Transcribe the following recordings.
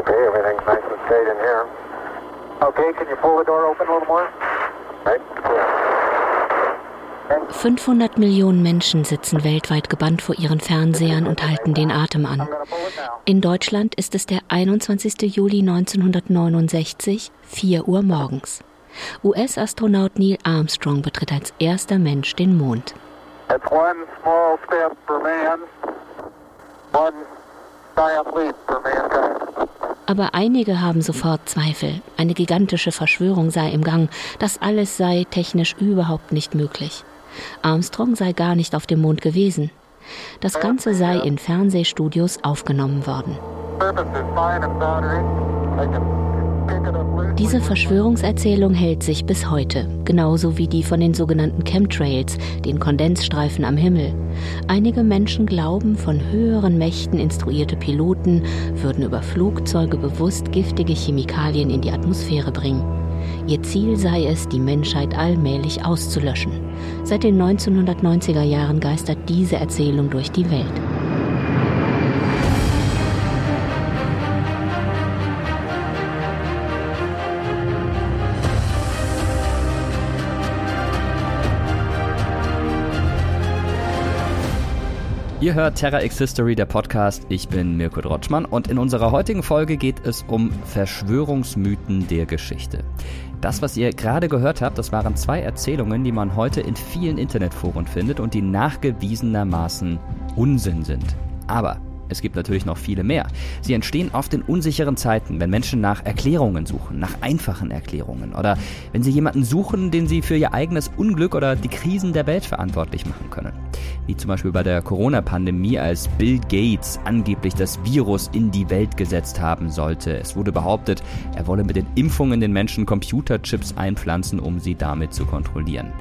Okay, everything's nice and straight in here. Okay, can you pull the door open a little more? Right, cool. 500 Millionen Menschen sitzen weltweit gebannt vor ihren Fernsehern und halten den Atem an. In Deutschland ist es der 21. Juli 1969, 4 Uhr morgens. US-Astronaut Neil Armstrong betritt als erster Mensch den Mond. Aber einige haben sofort Zweifel. Eine gigantische Verschwörung sei im Gang. Das alles sei technisch überhaupt nicht möglich. Armstrong sei gar nicht auf dem Mond gewesen. Das Ganze sei in Fernsehstudios aufgenommen worden. Diese Verschwörungserzählung hält sich bis heute, genauso wie die von den sogenannten Chemtrails, den Kondensstreifen am Himmel. Einige Menschen glauben, von höheren Mächten instruierte Piloten würden über Flugzeuge bewusst giftige Chemikalien in die Atmosphäre bringen. Ihr Ziel sei es, die Menschheit allmählich auszulöschen. Seit den 1990er Jahren geistert diese Erzählung durch die Welt. Ihr hört Terra X History, der Podcast. Ich bin Mirko Drotschmann und in unserer heutigen Folge geht es um Verschwörungsmythen der Geschichte. Das, was ihr gerade gehört habt, das waren zwei Erzählungen, die man heute in vielen Internetforen findet und die nachgewiesenermaßen Unsinn sind. Aber es gibt natürlich noch viele mehr. Sie entstehen oft in unsicheren Zeiten, wenn Menschen nach Erklärungen suchen, nach einfachen Erklärungen oder wenn sie jemanden suchen, den sie für ihr eigenes Unglück oder die Krisen der Welt verantwortlich machen können. Wie zum Beispiel bei der Corona-Pandemie, als Bill Gates angeblich das Virus in die Welt gesetzt haben sollte. Es wurde behauptet, er wolle mit den Impfungen den Menschen Computerchips einpflanzen, um sie damit zu kontrollieren.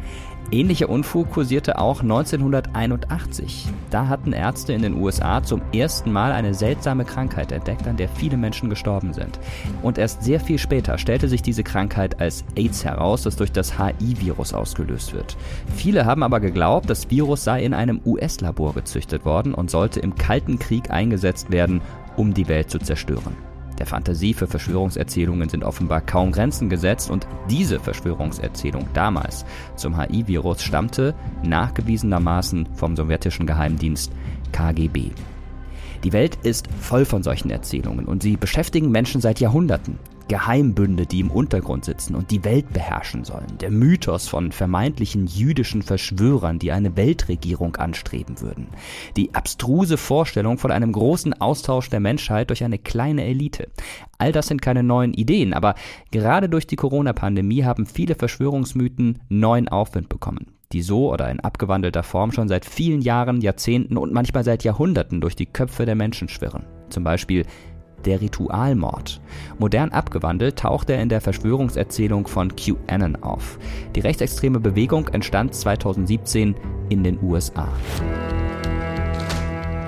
Ähnlicher Unfug kursierte auch 1981. Da hatten Ärzte in den USA zum ersten Mal eine seltsame Krankheit entdeckt, an der viele Menschen gestorben sind. Und erst sehr viel später stellte sich diese Krankheit als AIDS heraus, das durch das HI-Virus ausgelöst wird. Viele haben aber geglaubt, das Virus sei in einem US-Labor gezüchtet worden und sollte im Kalten Krieg eingesetzt werden, um die Welt zu zerstören. Der Fantasie für Verschwörungserzählungen sind offenbar kaum Grenzen gesetzt und diese Verschwörungserzählung damals zum HI-Virus stammte nachgewiesenermaßen vom sowjetischen Geheimdienst KGB. Die Welt ist voll von solchen Erzählungen und sie beschäftigen Menschen seit Jahrhunderten. Geheimbünde, die im Untergrund sitzen und die Welt beherrschen sollen. Der Mythos von vermeintlichen jüdischen Verschwörern, die eine Weltregierung anstreben würden. Die abstruse Vorstellung von einem großen Austausch der Menschheit durch eine kleine Elite. All das sind keine neuen Ideen, aber gerade durch die Corona-Pandemie haben viele Verschwörungsmythen neuen Aufwind bekommen die so oder in abgewandelter Form schon seit vielen Jahren, Jahrzehnten und manchmal seit Jahrhunderten durch die Köpfe der Menschen schwirren. Zum Beispiel der Ritualmord. Modern abgewandelt taucht er in der Verschwörungserzählung von QAnon auf. Die rechtsextreme Bewegung entstand 2017 in den USA.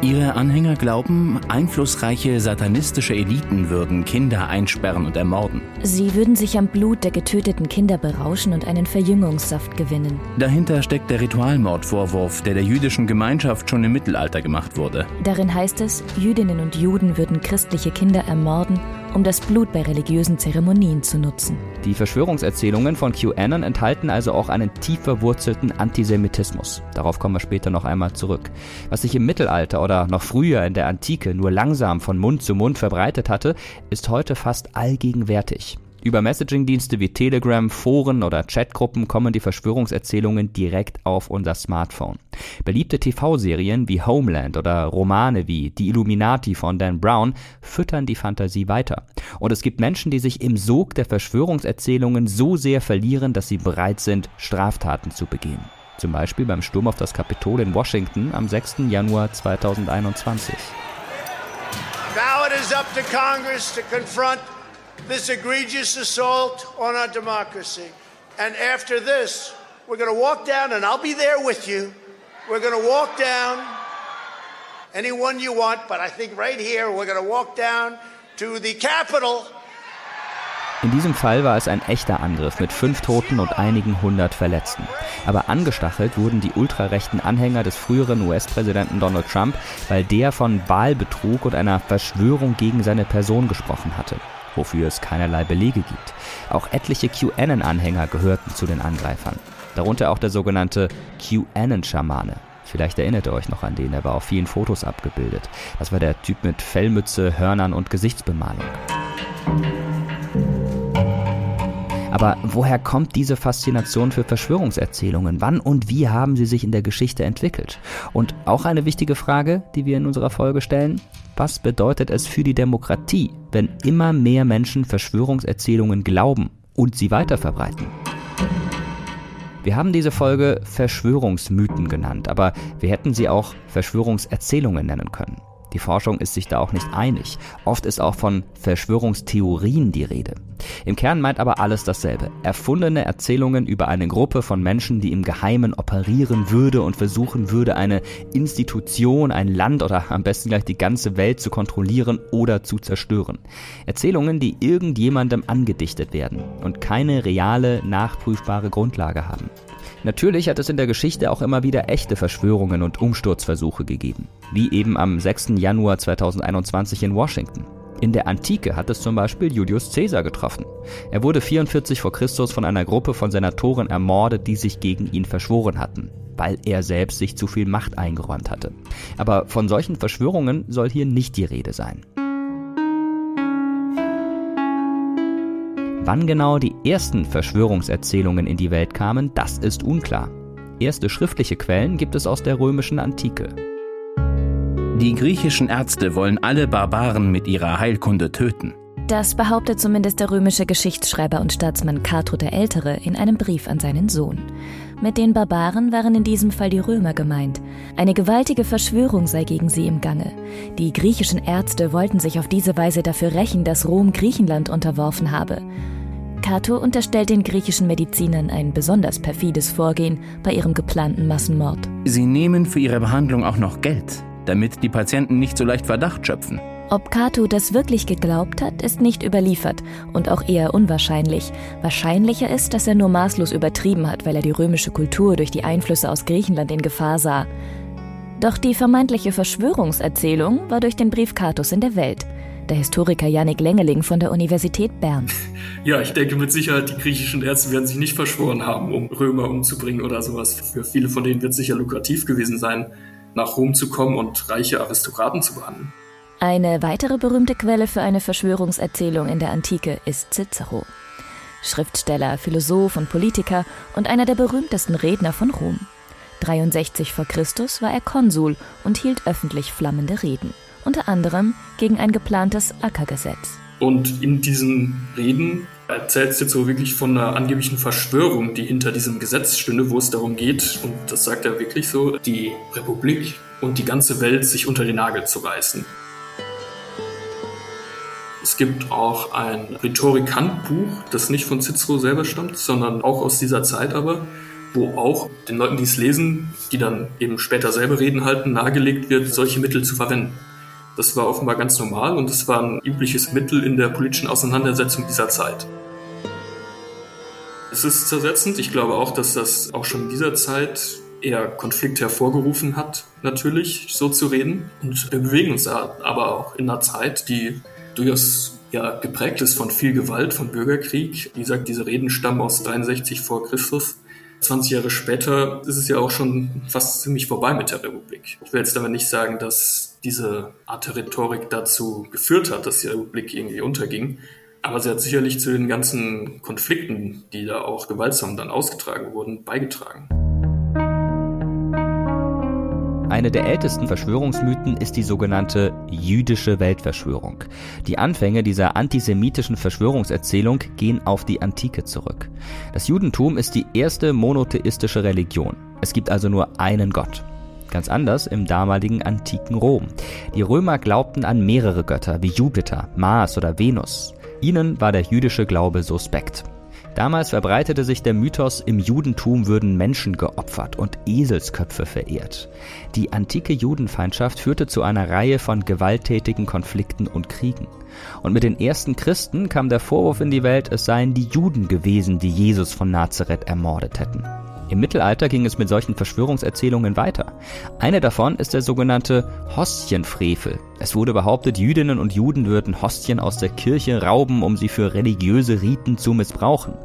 Ihre Anhänger glauben, einflussreiche satanistische Eliten würden Kinder einsperren und ermorden. Sie würden sich am Blut der getöteten Kinder berauschen und einen Verjüngungssaft gewinnen. Dahinter steckt der Ritualmordvorwurf, der der jüdischen Gemeinschaft schon im Mittelalter gemacht wurde. Darin heißt es, Jüdinnen und Juden würden christliche Kinder ermorden um das Blut bei religiösen Zeremonien zu nutzen. Die Verschwörungserzählungen von QAnon enthalten also auch einen tief verwurzelten Antisemitismus. Darauf kommen wir später noch einmal zurück. Was sich im Mittelalter oder noch früher in der Antike nur langsam von Mund zu Mund verbreitet hatte, ist heute fast allgegenwärtig. Über Messaging-Dienste wie Telegram, Foren oder Chatgruppen kommen die Verschwörungserzählungen direkt auf unser Smartphone. Beliebte TV-Serien wie Homeland oder Romane wie Die Illuminati von Dan Brown füttern die Fantasie weiter. Und es gibt Menschen, die sich im Sog der Verschwörungserzählungen so sehr verlieren, dass sie bereit sind, Straftaten zu begehen. Zum Beispiel beim Sturm auf das Kapitol in Washington am 6. Januar 2021. Now it is up to Congress to confront this egregious assault on our democracy. And after this, we're going to walk down, and I'll be there with you. We're going to walk down anyone you want, but I think right here, we're going to walk down to the Capitol In diesem Fall war es ein echter Angriff mit fünf Toten und einigen hundert Verletzten. Aber angestachelt wurden die ultrarechten Anhänger des früheren US-Präsidenten Donald Trump, weil der von Wahlbetrug und einer Verschwörung gegen seine Person gesprochen hatte, wofür es keinerlei Belege gibt. Auch etliche QAnon-Anhänger gehörten zu den Angreifern. Darunter auch der sogenannte QAnon-Schamane. Vielleicht erinnert ihr euch noch an den, er war auf vielen Fotos abgebildet. Das war der Typ mit Fellmütze, Hörnern und Gesichtsbemalung. Aber woher kommt diese Faszination für Verschwörungserzählungen? Wann und wie haben sie sich in der Geschichte entwickelt? Und auch eine wichtige Frage, die wir in unserer Folge stellen. Was bedeutet es für die Demokratie, wenn immer mehr Menschen Verschwörungserzählungen glauben und sie weiterverbreiten? Wir haben diese Folge Verschwörungsmythen genannt, aber wir hätten sie auch Verschwörungserzählungen nennen können. Die Forschung ist sich da auch nicht einig. Oft ist auch von Verschwörungstheorien die Rede. Im Kern meint aber alles dasselbe. Erfundene Erzählungen über eine Gruppe von Menschen, die im Geheimen operieren würde und versuchen würde, eine Institution, ein Land oder am besten gleich die ganze Welt zu kontrollieren oder zu zerstören. Erzählungen, die irgendjemandem angedichtet werden und keine reale, nachprüfbare Grundlage haben. Natürlich hat es in der Geschichte auch immer wieder echte Verschwörungen und Umsturzversuche gegeben, wie eben am 6. Januar 2021 in Washington. In der Antike hat es zum Beispiel Julius Caesar getroffen. Er wurde 44 vor Christus von einer Gruppe von Senatoren ermordet, die sich gegen ihn verschworen hatten, weil er selbst sich zu viel Macht eingeräumt hatte. Aber von solchen Verschwörungen soll hier nicht die Rede sein. Wann genau die ersten Verschwörungserzählungen in die Welt kamen, das ist unklar. Erste schriftliche Quellen gibt es aus der römischen Antike. Die griechischen Ärzte wollen alle Barbaren mit ihrer Heilkunde töten. Das behauptet zumindest der römische Geschichtsschreiber und Staatsmann Cato der Ältere in einem Brief an seinen Sohn. Mit den Barbaren waren in diesem Fall die Römer gemeint. Eine gewaltige Verschwörung sei gegen sie im Gange. Die griechischen Ärzte wollten sich auf diese Weise dafür rächen, dass Rom Griechenland unterworfen habe. Cato unterstellt den griechischen Medizinern ein besonders perfides Vorgehen bei ihrem geplanten Massenmord. Sie nehmen für ihre Behandlung auch noch Geld, damit die Patienten nicht so leicht Verdacht schöpfen. Ob Cato das wirklich geglaubt hat, ist nicht überliefert und auch eher unwahrscheinlich. Wahrscheinlicher ist, dass er nur maßlos übertrieben hat, weil er die römische Kultur durch die Einflüsse aus Griechenland in Gefahr sah. Doch die vermeintliche Verschwörungserzählung war durch den Brief Catos in der Welt der Historiker Yannick Lengeling von der Universität Bern. Ja, ich denke mit Sicherheit, die griechischen Ärzte werden sich nicht verschworen haben, um Römer umzubringen oder sowas. Für viele von denen wird es sicher lukrativ gewesen sein, nach Rom zu kommen und reiche Aristokraten zu behandeln. Eine weitere berühmte Quelle für eine Verschwörungserzählung in der Antike ist Cicero. Schriftsteller, Philosoph und Politiker und einer der berühmtesten Redner von Rom. 63 v. Chr. war er Konsul und hielt öffentlich flammende Reden unter anderem gegen ein geplantes Ackergesetz. Und in diesen Reden erzählt so wirklich von einer angeblichen Verschwörung, die hinter diesem Gesetz stünde, wo es darum geht, und das sagt er wirklich so, die Republik und die ganze Welt sich unter den Nagel zu reißen. Es gibt auch ein Rhetorik-Handbuch, das nicht von Cicero selber stammt, sondern auch aus dieser Zeit aber, wo auch den Leuten, die es lesen, die dann eben später selber Reden halten, nahegelegt wird, solche Mittel zu verwenden. Das war offenbar ganz normal und es war ein übliches Mittel in der politischen Auseinandersetzung dieser Zeit. Es ist zersetzend. Ich glaube auch, dass das auch schon in dieser Zeit eher Konflikt hervorgerufen hat, natürlich, so zu reden. Und wir bewegen uns da aber auch in einer Zeit, die durchaus ja, geprägt ist von viel Gewalt, von Bürgerkrieg. Wie gesagt, diese Reden stammen aus 63 vor Christus. 20 Jahre später ist es ja auch schon fast ziemlich vorbei mit der Republik. Ich will jetzt damit nicht sagen, dass diese Art der Rhetorik dazu geführt hat, dass die Republik irgendwie unterging. Aber sie hat sicherlich zu den ganzen Konflikten, die da auch gewaltsam dann ausgetragen wurden, beigetragen. Eine der ältesten Verschwörungsmythen ist die sogenannte jüdische Weltverschwörung. Die Anfänge dieser antisemitischen Verschwörungserzählung gehen auf die Antike zurück. Das Judentum ist die erste monotheistische Religion. Es gibt also nur einen Gott. Ganz anders im damaligen antiken Rom. Die Römer glaubten an mehrere Götter wie Jupiter, Mars oder Venus. Ihnen war der jüdische Glaube suspekt. Damals verbreitete sich der Mythos, im Judentum würden Menschen geopfert und Eselsköpfe verehrt. Die antike Judenfeindschaft führte zu einer Reihe von gewalttätigen Konflikten und Kriegen. Und mit den ersten Christen kam der Vorwurf in die Welt, es seien die Juden gewesen, die Jesus von Nazareth ermordet hätten. Im Mittelalter ging es mit solchen Verschwörungserzählungen weiter. Eine davon ist der sogenannte Hostienfrevel. Es wurde behauptet, Jüdinnen und Juden würden Hostien aus der Kirche rauben, um sie für religiöse Riten zu missbrauchen.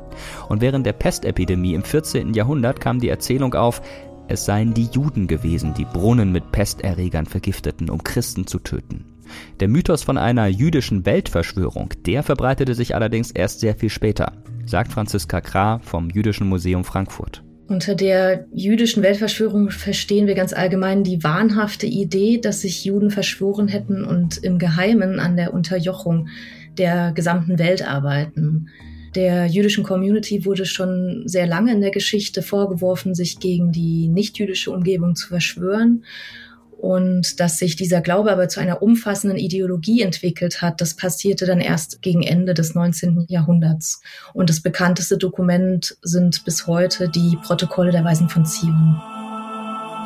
Und während der Pestepidemie im 14. Jahrhundert kam die Erzählung auf, es seien die Juden gewesen, die Brunnen mit Pesterregern vergifteten, um Christen zu töten. Der Mythos von einer jüdischen Weltverschwörung, der verbreitete sich allerdings erst sehr viel später, sagt Franziska Krah vom Jüdischen Museum Frankfurt. Unter der jüdischen Weltverschwörung verstehen wir ganz allgemein die wahnhafte Idee, dass sich Juden verschworen hätten und im Geheimen an der Unterjochung der gesamten Welt arbeiten. Der jüdischen Community wurde schon sehr lange in der Geschichte vorgeworfen, sich gegen die nichtjüdische Umgebung zu verschwören und dass sich dieser Glaube aber zu einer umfassenden Ideologie entwickelt hat, das passierte dann erst gegen Ende des 19. Jahrhunderts. Und das bekannteste Dokument sind bis heute die Protokolle der Weisen von Zion.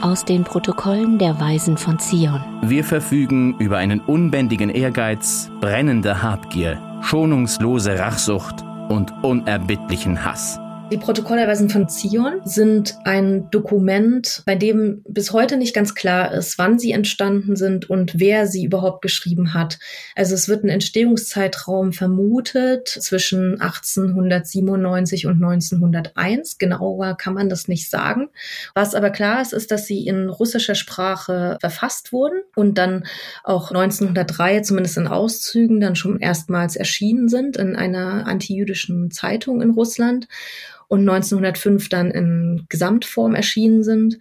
Aus den Protokollen der Weisen von Zion. Wir verfügen über einen unbändigen Ehrgeiz, brennende Habgier, schonungslose Rachsucht und unerbittlichen Hass. Die Protokollerweisen von Zion sind ein Dokument, bei dem bis heute nicht ganz klar ist, wann sie entstanden sind und wer sie überhaupt geschrieben hat. Also es wird ein Entstehungszeitraum vermutet zwischen 1897 und 1901. Genauer kann man das nicht sagen. Was aber klar ist, ist, dass sie in russischer Sprache verfasst wurden und dann auch 1903, zumindest in Auszügen, dann schon erstmals erschienen sind in einer antijüdischen Zeitung in Russland und 1905 dann in Gesamtform erschienen sind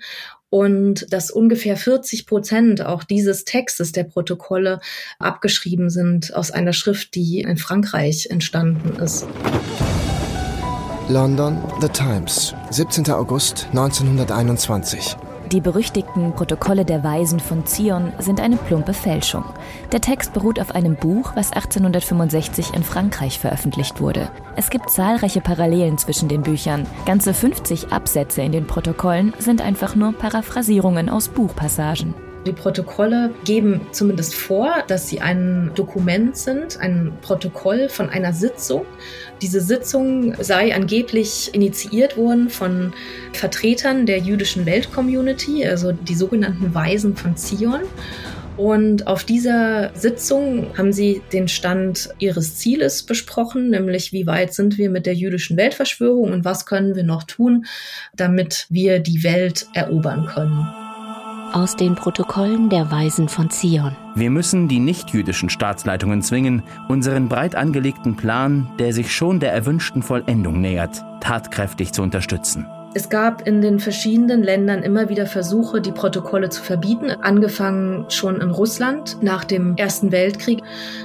und dass ungefähr 40 Prozent auch dieses Textes der Protokolle abgeschrieben sind aus einer Schrift, die in Frankreich entstanden ist. London, The Times, 17. August 1921. Die berüchtigten Protokolle der Weisen von Zion sind eine plumpe Fälschung. Der Text beruht auf einem Buch, was 1865 in Frankreich veröffentlicht wurde. Es gibt zahlreiche Parallelen zwischen den Büchern. Ganze 50 Absätze in den Protokollen sind einfach nur Paraphrasierungen aus Buchpassagen. Die Protokolle geben zumindest vor, dass sie ein Dokument sind, ein Protokoll von einer Sitzung. Diese Sitzung sei angeblich initiiert worden von Vertretern der jüdischen Weltcommunity, also die sogenannten Weisen von Zion. Und auf dieser Sitzung haben sie den Stand ihres Zieles besprochen, nämlich wie weit sind wir mit der jüdischen Weltverschwörung und was können wir noch tun, damit wir die Welt erobern können aus den Protokollen der Weisen von Zion. Wir müssen die nichtjüdischen Staatsleitungen zwingen, unseren breit angelegten Plan, der sich schon der erwünschten Vollendung nähert, tatkräftig zu unterstützen. Es gab in den verschiedenen Ländern immer wieder Versuche, die Protokolle zu verbieten, angefangen schon in Russland nach dem Ersten Weltkrieg.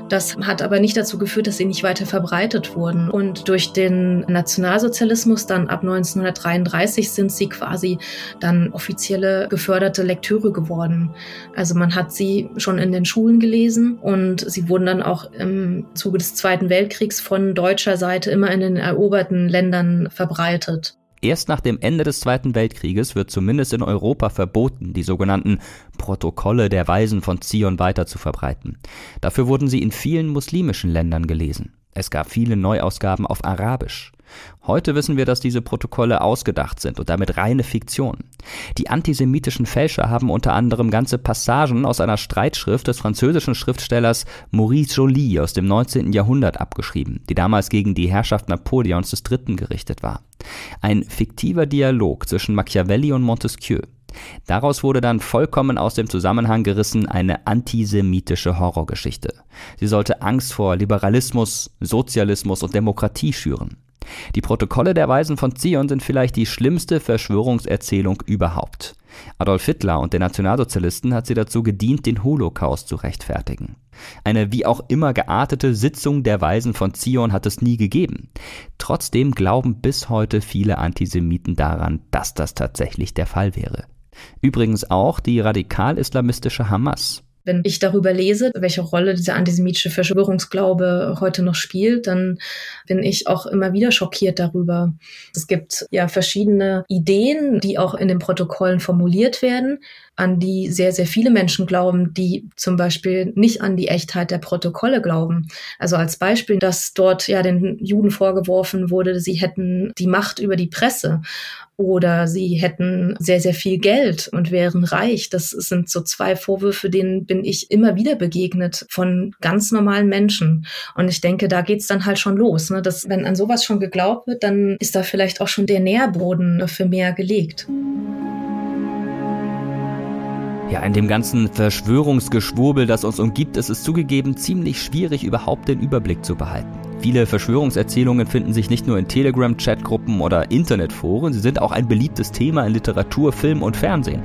Das hat aber nicht dazu geführt, dass sie nicht weiter verbreitet wurden. Und durch den Nationalsozialismus dann ab 1933 sind sie quasi dann offizielle geförderte Lektüre geworden. Also man hat sie schon in den Schulen gelesen und sie wurden dann auch im Zuge des Zweiten Weltkriegs von deutscher Seite immer in den eroberten Ländern verbreitet. Erst nach dem Ende des Zweiten Weltkrieges wird zumindest in Europa verboten, die sogenannten Protokolle der Weisen von Zion weiter zu verbreiten. Dafür wurden sie in vielen muslimischen Ländern gelesen. Es gab viele Neuausgaben auf Arabisch. Heute wissen wir, dass diese Protokolle ausgedacht sind und damit reine Fiktion. Die antisemitischen Fälscher haben unter anderem ganze Passagen aus einer Streitschrift des französischen Schriftstellers Maurice Joly aus dem 19. Jahrhundert abgeschrieben, die damals gegen die Herrschaft Napoleons III. gerichtet war. Ein fiktiver Dialog zwischen Machiavelli und Montesquieu. Daraus wurde dann vollkommen aus dem Zusammenhang gerissen eine antisemitische Horrorgeschichte. Sie sollte Angst vor Liberalismus, Sozialismus und Demokratie schüren. Die Protokolle der Weisen von Zion sind vielleicht die schlimmste Verschwörungserzählung überhaupt. Adolf Hitler und den Nationalsozialisten hat sie dazu gedient, den Holocaust zu rechtfertigen. Eine wie auch immer geartete Sitzung der Weisen von Zion hat es nie gegeben. Trotzdem glauben bis heute viele Antisemiten daran, dass das tatsächlich der Fall wäre. Übrigens auch die radikal-islamistische Hamas. Wenn ich darüber lese, welche Rolle dieser antisemitische Verschwörungsglaube heute noch spielt, dann bin ich auch immer wieder schockiert darüber. Es gibt ja verschiedene Ideen, die auch in den Protokollen formuliert werden, an die sehr, sehr viele Menschen glauben, die zum Beispiel nicht an die Echtheit der Protokolle glauben. Also als Beispiel, dass dort ja den Juden vorgeworfen wurde, sie hätten die Macht über die Presse oder sie hätten sehr, sehr viel Geld und wären reich. Das sind so zwei Vorwürfe, denen bin ich immer wieder begegnet von ganz normalen Menschen. Und ich denke, da geht's dann halt schon los. Ne? Dass, wenn an sowas schon geglaubt wird, dann ist da vielleicht auch schon der Nährboden für mehr gelegt. Ja, in dem ganzen Verschwörungsgeschwurbel, das uns umgibt, ist es zugegeben ziemlich schwierig, überhaupt den Überblick zu behalten. Viele Verschwörungserzählungen finden sich nicht nur in Telegram-Chatgruppen oder Internetforen, sie sind auch ein beliebtes Thema in Literatur, Film und Fernsehen.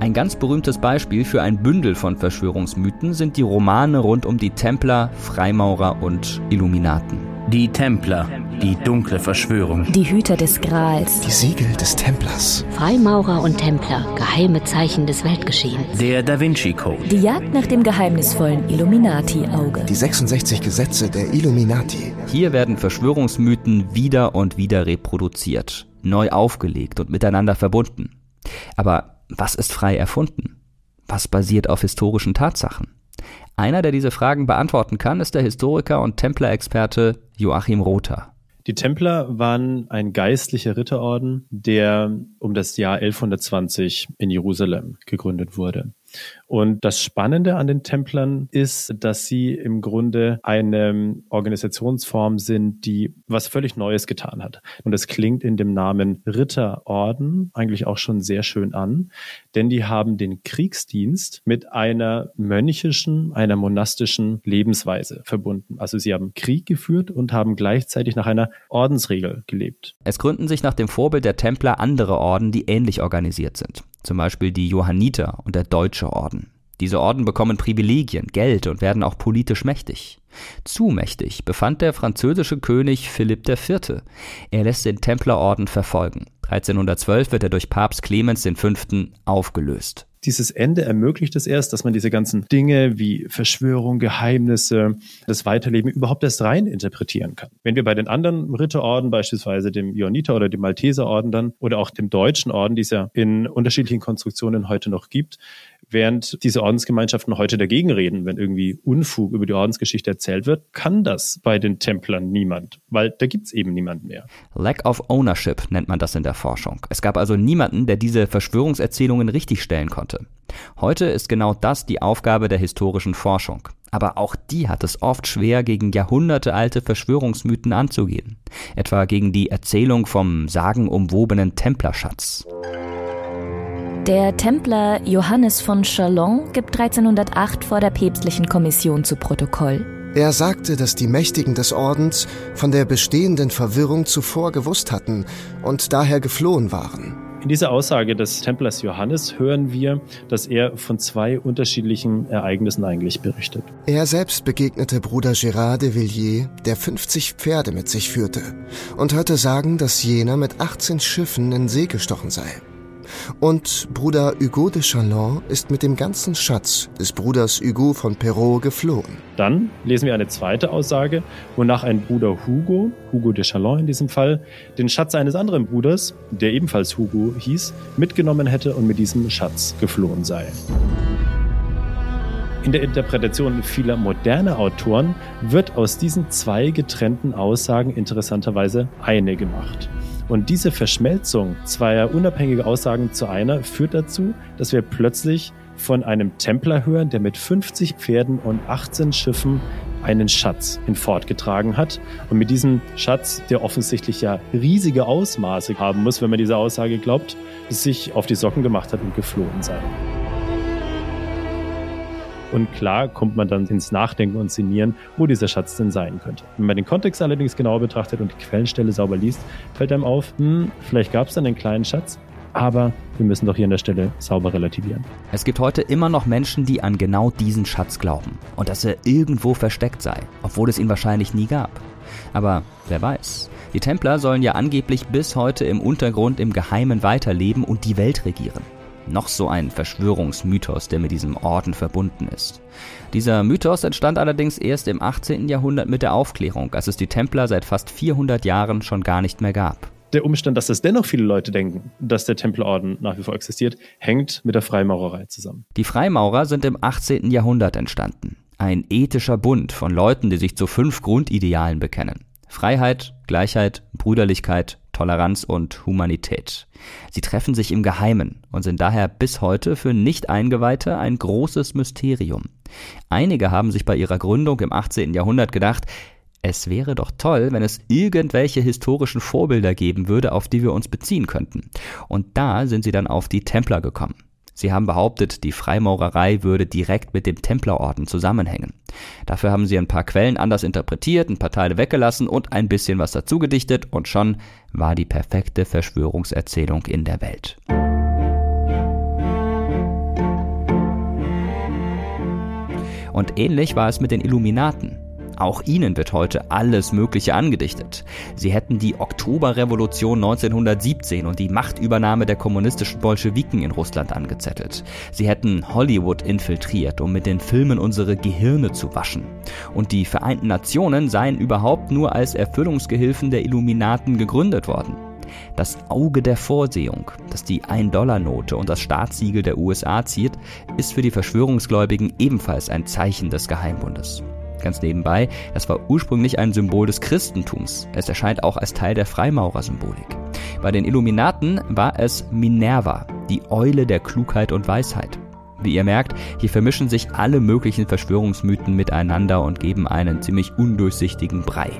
Ein ganz berühmtes Beispiel für ein Bündel von Verschwörungsmythen sind die Romane rund um die Templer, Freimaurer und Illuminaten. Die Templer, die dunkle Verschwörung. Die Hüter des Grals. Die Siegel des Templers. Freimaurer und Templer, geheime Zeichen des Weltgeschehens. Der Da Vinci Code. Die Jagd nach dem geheimnisvollen Illuminati-Auge. Die 66 Gesetze der Illuminati. Hier werden Verschwörungsmythen wieder und wieder reproduziert, neu aufgelegt und miteinander verbunden. Aber was ist frei erfunden? Was basiert auf historischen Tatsachen? Einer, der diese Fragen beantworten kann, ist der Historiker und Templerexperte Joachim Rother. Die Templer waren ein geistlicher Ritterorden, der um das Jahr 1120 in Jerusalem gegründet wurde. Und das Spannende an den Templern ist, dass sie im Grunde eine Organisationsform sind, die was völlig Neues getan hat. Und das klingt in dem Namen Ritterorden eigentlich auch schon sehr schön an, denn die haben den Kriegsdienst mit einer mönchischen, einer monastischen Lebensweise verbunden. Also sie haben Krieg geführt und haben gleichzeitig nach einer Ordensregel gelebt. Es gründen sich nach dem Vorbild der Templer andere Orden, die ähnlich organisiert sind zum Beispiel die Johanniter und der Deutsche Orden. Diese Orden bekommen Privilegien, Geld und werden auch politisch mächtig. Zu mächtig befand der französische König Philipp IV. Er lässt den Templerorden verfolgen. 1312 wird er durch Papst Clemens V. aufgelöst dieses Ende ermöglicht es erst, dass man diese ganzen Dinge wie Verschwörung, Geheimnisse, das Weiterleben überhaupt erst rein interpretieren kann. Wenn wir bei den anderen Ritterorden, beispielsweise dem Johanniter oder dem Malteserorden dann oder auch dem Deutschen Orden, die es ja in unterschiedlichen Konstruktionen heute noch gibt, Während diese Ordensgemeinschaften heute dagegen reden, wenn irgendwie Unfug über die Ordensgeschichte erzählt wird, kann das bei den Templern niemand, weil da gibt's eben niemand mehr. Lack of Ownership nennt man das in der Forschung. Es gab also niemanden, der diese Verschwörungserzählungen richtigstellen konnte. Heute ist genau das die Aufgabe der historischen Forschung. Aber auch die hat es oft schwer, gegen jahrhundertealte Verschwörungsmythen anzugehen. Etwa gegen die Erzählung vom sagenumwobenen Templerschatz. Der Templer Johannes von Chalon gibt 1308 vor der päpstlichen Kommission zu Protokoll. Er sagte, dass die Mächtigen des Ordens von der bestehenden Verwirrung zuvor gewusst hatten und daher geflohen waren. In dieser Aussage des Templers Johannes hören wir, dass er von zwei unterschiedlichen Ereignissen eigentlich berichtet. Er selbst begegnete Bruder Gérard de Villiers, der 50 Pferde mit sich führte, und hörte sagen, dass jener mit 18 Schiffen in See gestochen sei. Und Bruder Hugo de Chalon ist mit dem ganzen Schatz des Bruders Hugo von Perrault geflohen. Dann lesen wir eine zweite Aussage, wonach ein Bruder Hugo, Hugo de Chalon in diesem Fall, den Schatz eines anderen Bruders, der ebenfalls Hugo hieß, mitgenommen hätte und mit diesem Schatz geflohen sei. In der Interpretation vieler moderner Autoren wird aus diesen zwei getrennten Aussagen interessanterweise eine gemacht. Und diese Verschmelzung zweier unabhängiger Aussagen zu einer führt dazu, dass wir plötzlich von einem Templer hören, der mit 50 Pferden und 18 Schiffen einen Schatz hinfortgetragen hat. Und mit diesem Schatz, der offensichtlich ja riesige Ausmaße haben muss, wenn man dieser Aussage glaubt, sich auf die Socken gemacht hat und geflohen sei. Und klar kommt man dann ins Nachdenken und Sinnieren, wo dieser Schatz denn sein könnte. Wenn man den Kontext allerdings genauer betrachtet und die Quellenstelle sauber liest, fällt einem auf, hm, vielleicht gab es dann einen kleinen Schatz, aber wir müssen doch hier an der Stelle sauber relativieren. Es gibt heute immer noch Menschen, die an genau diesen Schatz glauben und dass er irgendwo versteckt sei, obwohl es ihn wahrscheinlich nie gab. Aber wer weiß. Die Templer sollen ja angeblich bis heute im Untergrund im Geheimen weiterleben und die Welt regieren. Noch so ein Verschwörungsmythos, der mit diesem Orden verbunden ist. Dieser Mythos entstand allerdings erst im 18. Jahrhundert mit der Aufklärung, als es die Templer seit fast 400 Jahren schon gar nicht mehr gab. Der Umstand, dass es dennoch viele Leute denken, dass der Templerorden nach wie vor existiert, hängt mit der Freimaurerei zusammen. Die Freimaurer sind im 18. Jahrhundert entstanden. Ein ethischer Bund von Leuten, die sich zu fünf Grundidealen bekennen. Freiheit, Gleichheit, Brüderlichkeit, Toleranz und Humanität. Sie treffen sich im Geheimen und sind daher bis heute für Nicht-Eingeweihte ein großes Mysterium. Einige haben sich bei ihrer Gründung im 18. Jahrhundert gedacht, es wäre doch toll, wenn es irgendwelche historischen Vorbilder geben würde, auf die wir uns beziehen könnten. Und da sind sie dann auf die Templer gekommen. Sie haben behauptet, die Freimaurerei würde direkt mit dem Templerorden zusammenhängen. Dafür haben sie ein paar Quellen anders interpretiert, ein paar Teile weggelassen und ein bisschen was dazu gedichtet und schon war die perfekte Verschwörungserzählung in der Welt. Und ähnlich war es mit den Illuminaten. Auch ihnen wird heute alles Mögliche angedichtet. Sie hätten die Oktoberrevolution 1917 und die Machtübernahme der kommunistischen Bolschewiken in Russland angezettelt. Sie hätten Hollywood infiltriert, um mit den Filmen unsere Gehirne zu waschen. Und die Vereinten Nationen seien überhaupt nur als Erfüllungsgehilfen der Illuminaten gegründet worden. Das Auge der Vorsehung, das die 1-Dollar-Note und das Staatssiegel der USA ziert, ist für die Verschwörungsgläubigen ebenfalls ein Zeichen des Geheimbundes. Ganz nebenbei, das war ursprünglich ein Symbol des Christentums. Es erscheint auch als Teil der Freimaurer-Symbolik. Bei den Illuminaten war es Minerva, die Eule der Klugheit und Weisheit. Wie ihr merkt, hier vermischen sich alle möglichen Verschwörungsmythen miteinander und geben einen ziemlich undurchsichtigen Brei.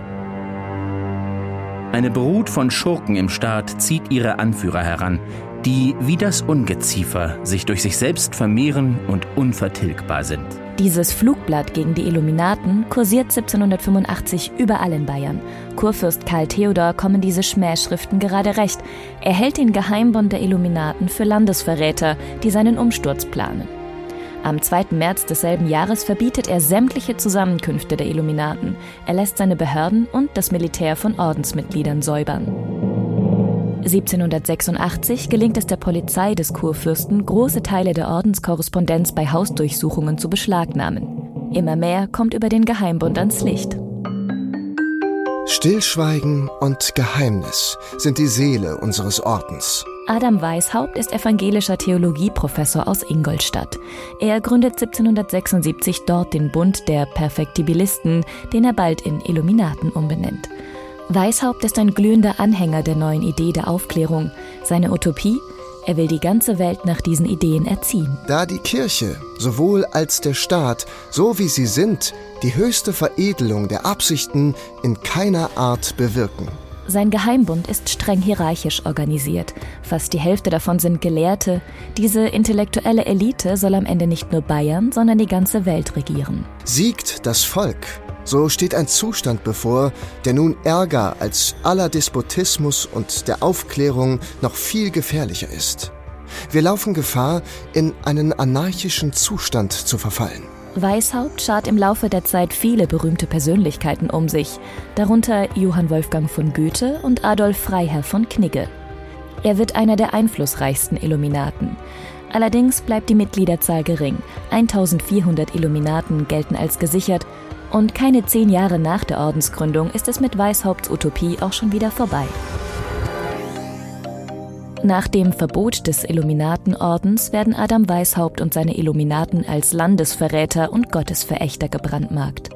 Eine Brut von Schurken im Staat zieht ihre Anführer heran, die wie das Ungeziefer sich durch sich selbst vermehren und unvertilgbar sind. Dieses Flugblatt gegen die Illuminaten kursiert 1785 überall in Bayern. Kurfürst Karl Theodor kommen diese Schmähschriften gerade recht. Er hält den Geheimbund der Illuminaten für Landesverräter, die seinen Umsturz planen. Am 2. März desselben Jahres verbietet er sämtliche Zusammenkünfte der Illuminaten. Er lässt seine Behörden und das Militär von Ordensmitgliedern säubern. 1786 gelingt es der Polizei des Kurfürsten, große Teile der Ordenskorrespondenz bei Hausdurchsuchungen zu beschlagnahmen. Immer mehr kommt über den Geheimbund ans Licht. Stillschweigen und Geheimnis sind die Seele unseres Ordens. Adam Weishaupt ist evangelischer Theologieprofessor aus Ingolstadt. Er gründet 1776 dort den Bund der Perfektibilisten, den er bald in Illuminaten umbenennt. Weishaupt ist ein glühender Anhänger der neuen Idee der Aufklärung. Seine Utopie? Er will die ganze Welt nach diesen Ideen erziehen. Da die Kirche, sowohl als der Staat, so wie sie sind, die höchste Veredelung der Absichten in keiner Art bewirken. Sein Geheimbund ist streng hierarchisch organisiert. Fast die Hälfte davon sind Gelehrte. Diese intellektuelle Elite soll am Ende nicht nur Bayern, sondern die ganze Welt regieren. Siegt das Volk, so steht ein Zustand bevor, der nun ärger als aller Despotismus und der Aufklärung noch viel gefährlicher ist. Wir laufen Gefahr, in einen anarchischen Zustand zu verfallen. Weishaupt schart im Laufe der Zeit viele berühmte Persönlichkeiten um sich, darunter Johann Wolfgang von Goethe und Adolf Freiherr von Knigge. Er wird einer der einflussreichsten Illuminaten. Allerdings bleibt die Mitgliederzahl gering. 1400 Illuminaten gelten als gesichert und keine zehn Jahre nach der Ordensgründung ist es mit Weishaupts Utopie auch schon wieder vorbei. Nach dem Verbot des Illuminatenordens werden Adam Weishaupt und seine Illuminaten als Landesverräter und Gottesverächter gebrandmarkt.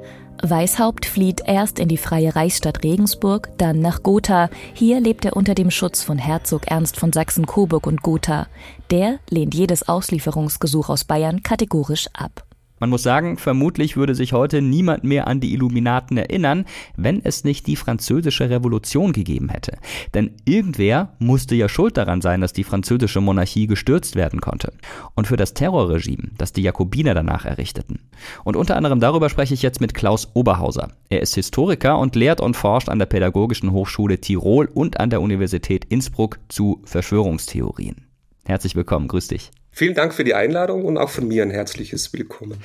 Weishaupt flieht erst in die freie Reichsstadt Regensburg, dann nach Gotha. Hier lebt er unter dem Schutz von Herzog Ernst von Sachsen-Coburg und Gotha. Der lehnt jedes Auslieferungsgesuch aus Bayern kategorisch ab. Man muss sagen, vermutlich würde sich heute niemand mehr an die Illuminaten erinnern, wenn es nicht die französische Revolution gegeben hätte. Denn irgendwer musste ja schuld daran sein, dass die französische Monarchie gestürzt werden konnte. Und für das Terrorregime, das die Jakobiner danach errichteten. Und unter anderem darüber spreche ich jetzt mit Klaus Oberhauser. Er ist Historiker und lehrt und forscht an der Pädagogischen Hochschule Tirol und an der Universität Innsbruck zu Verschwörungstheorien. Herzlich willkommen, grüß dich. Vielen Dank für die Einladung und auch von mir ein herzliches Willkommen.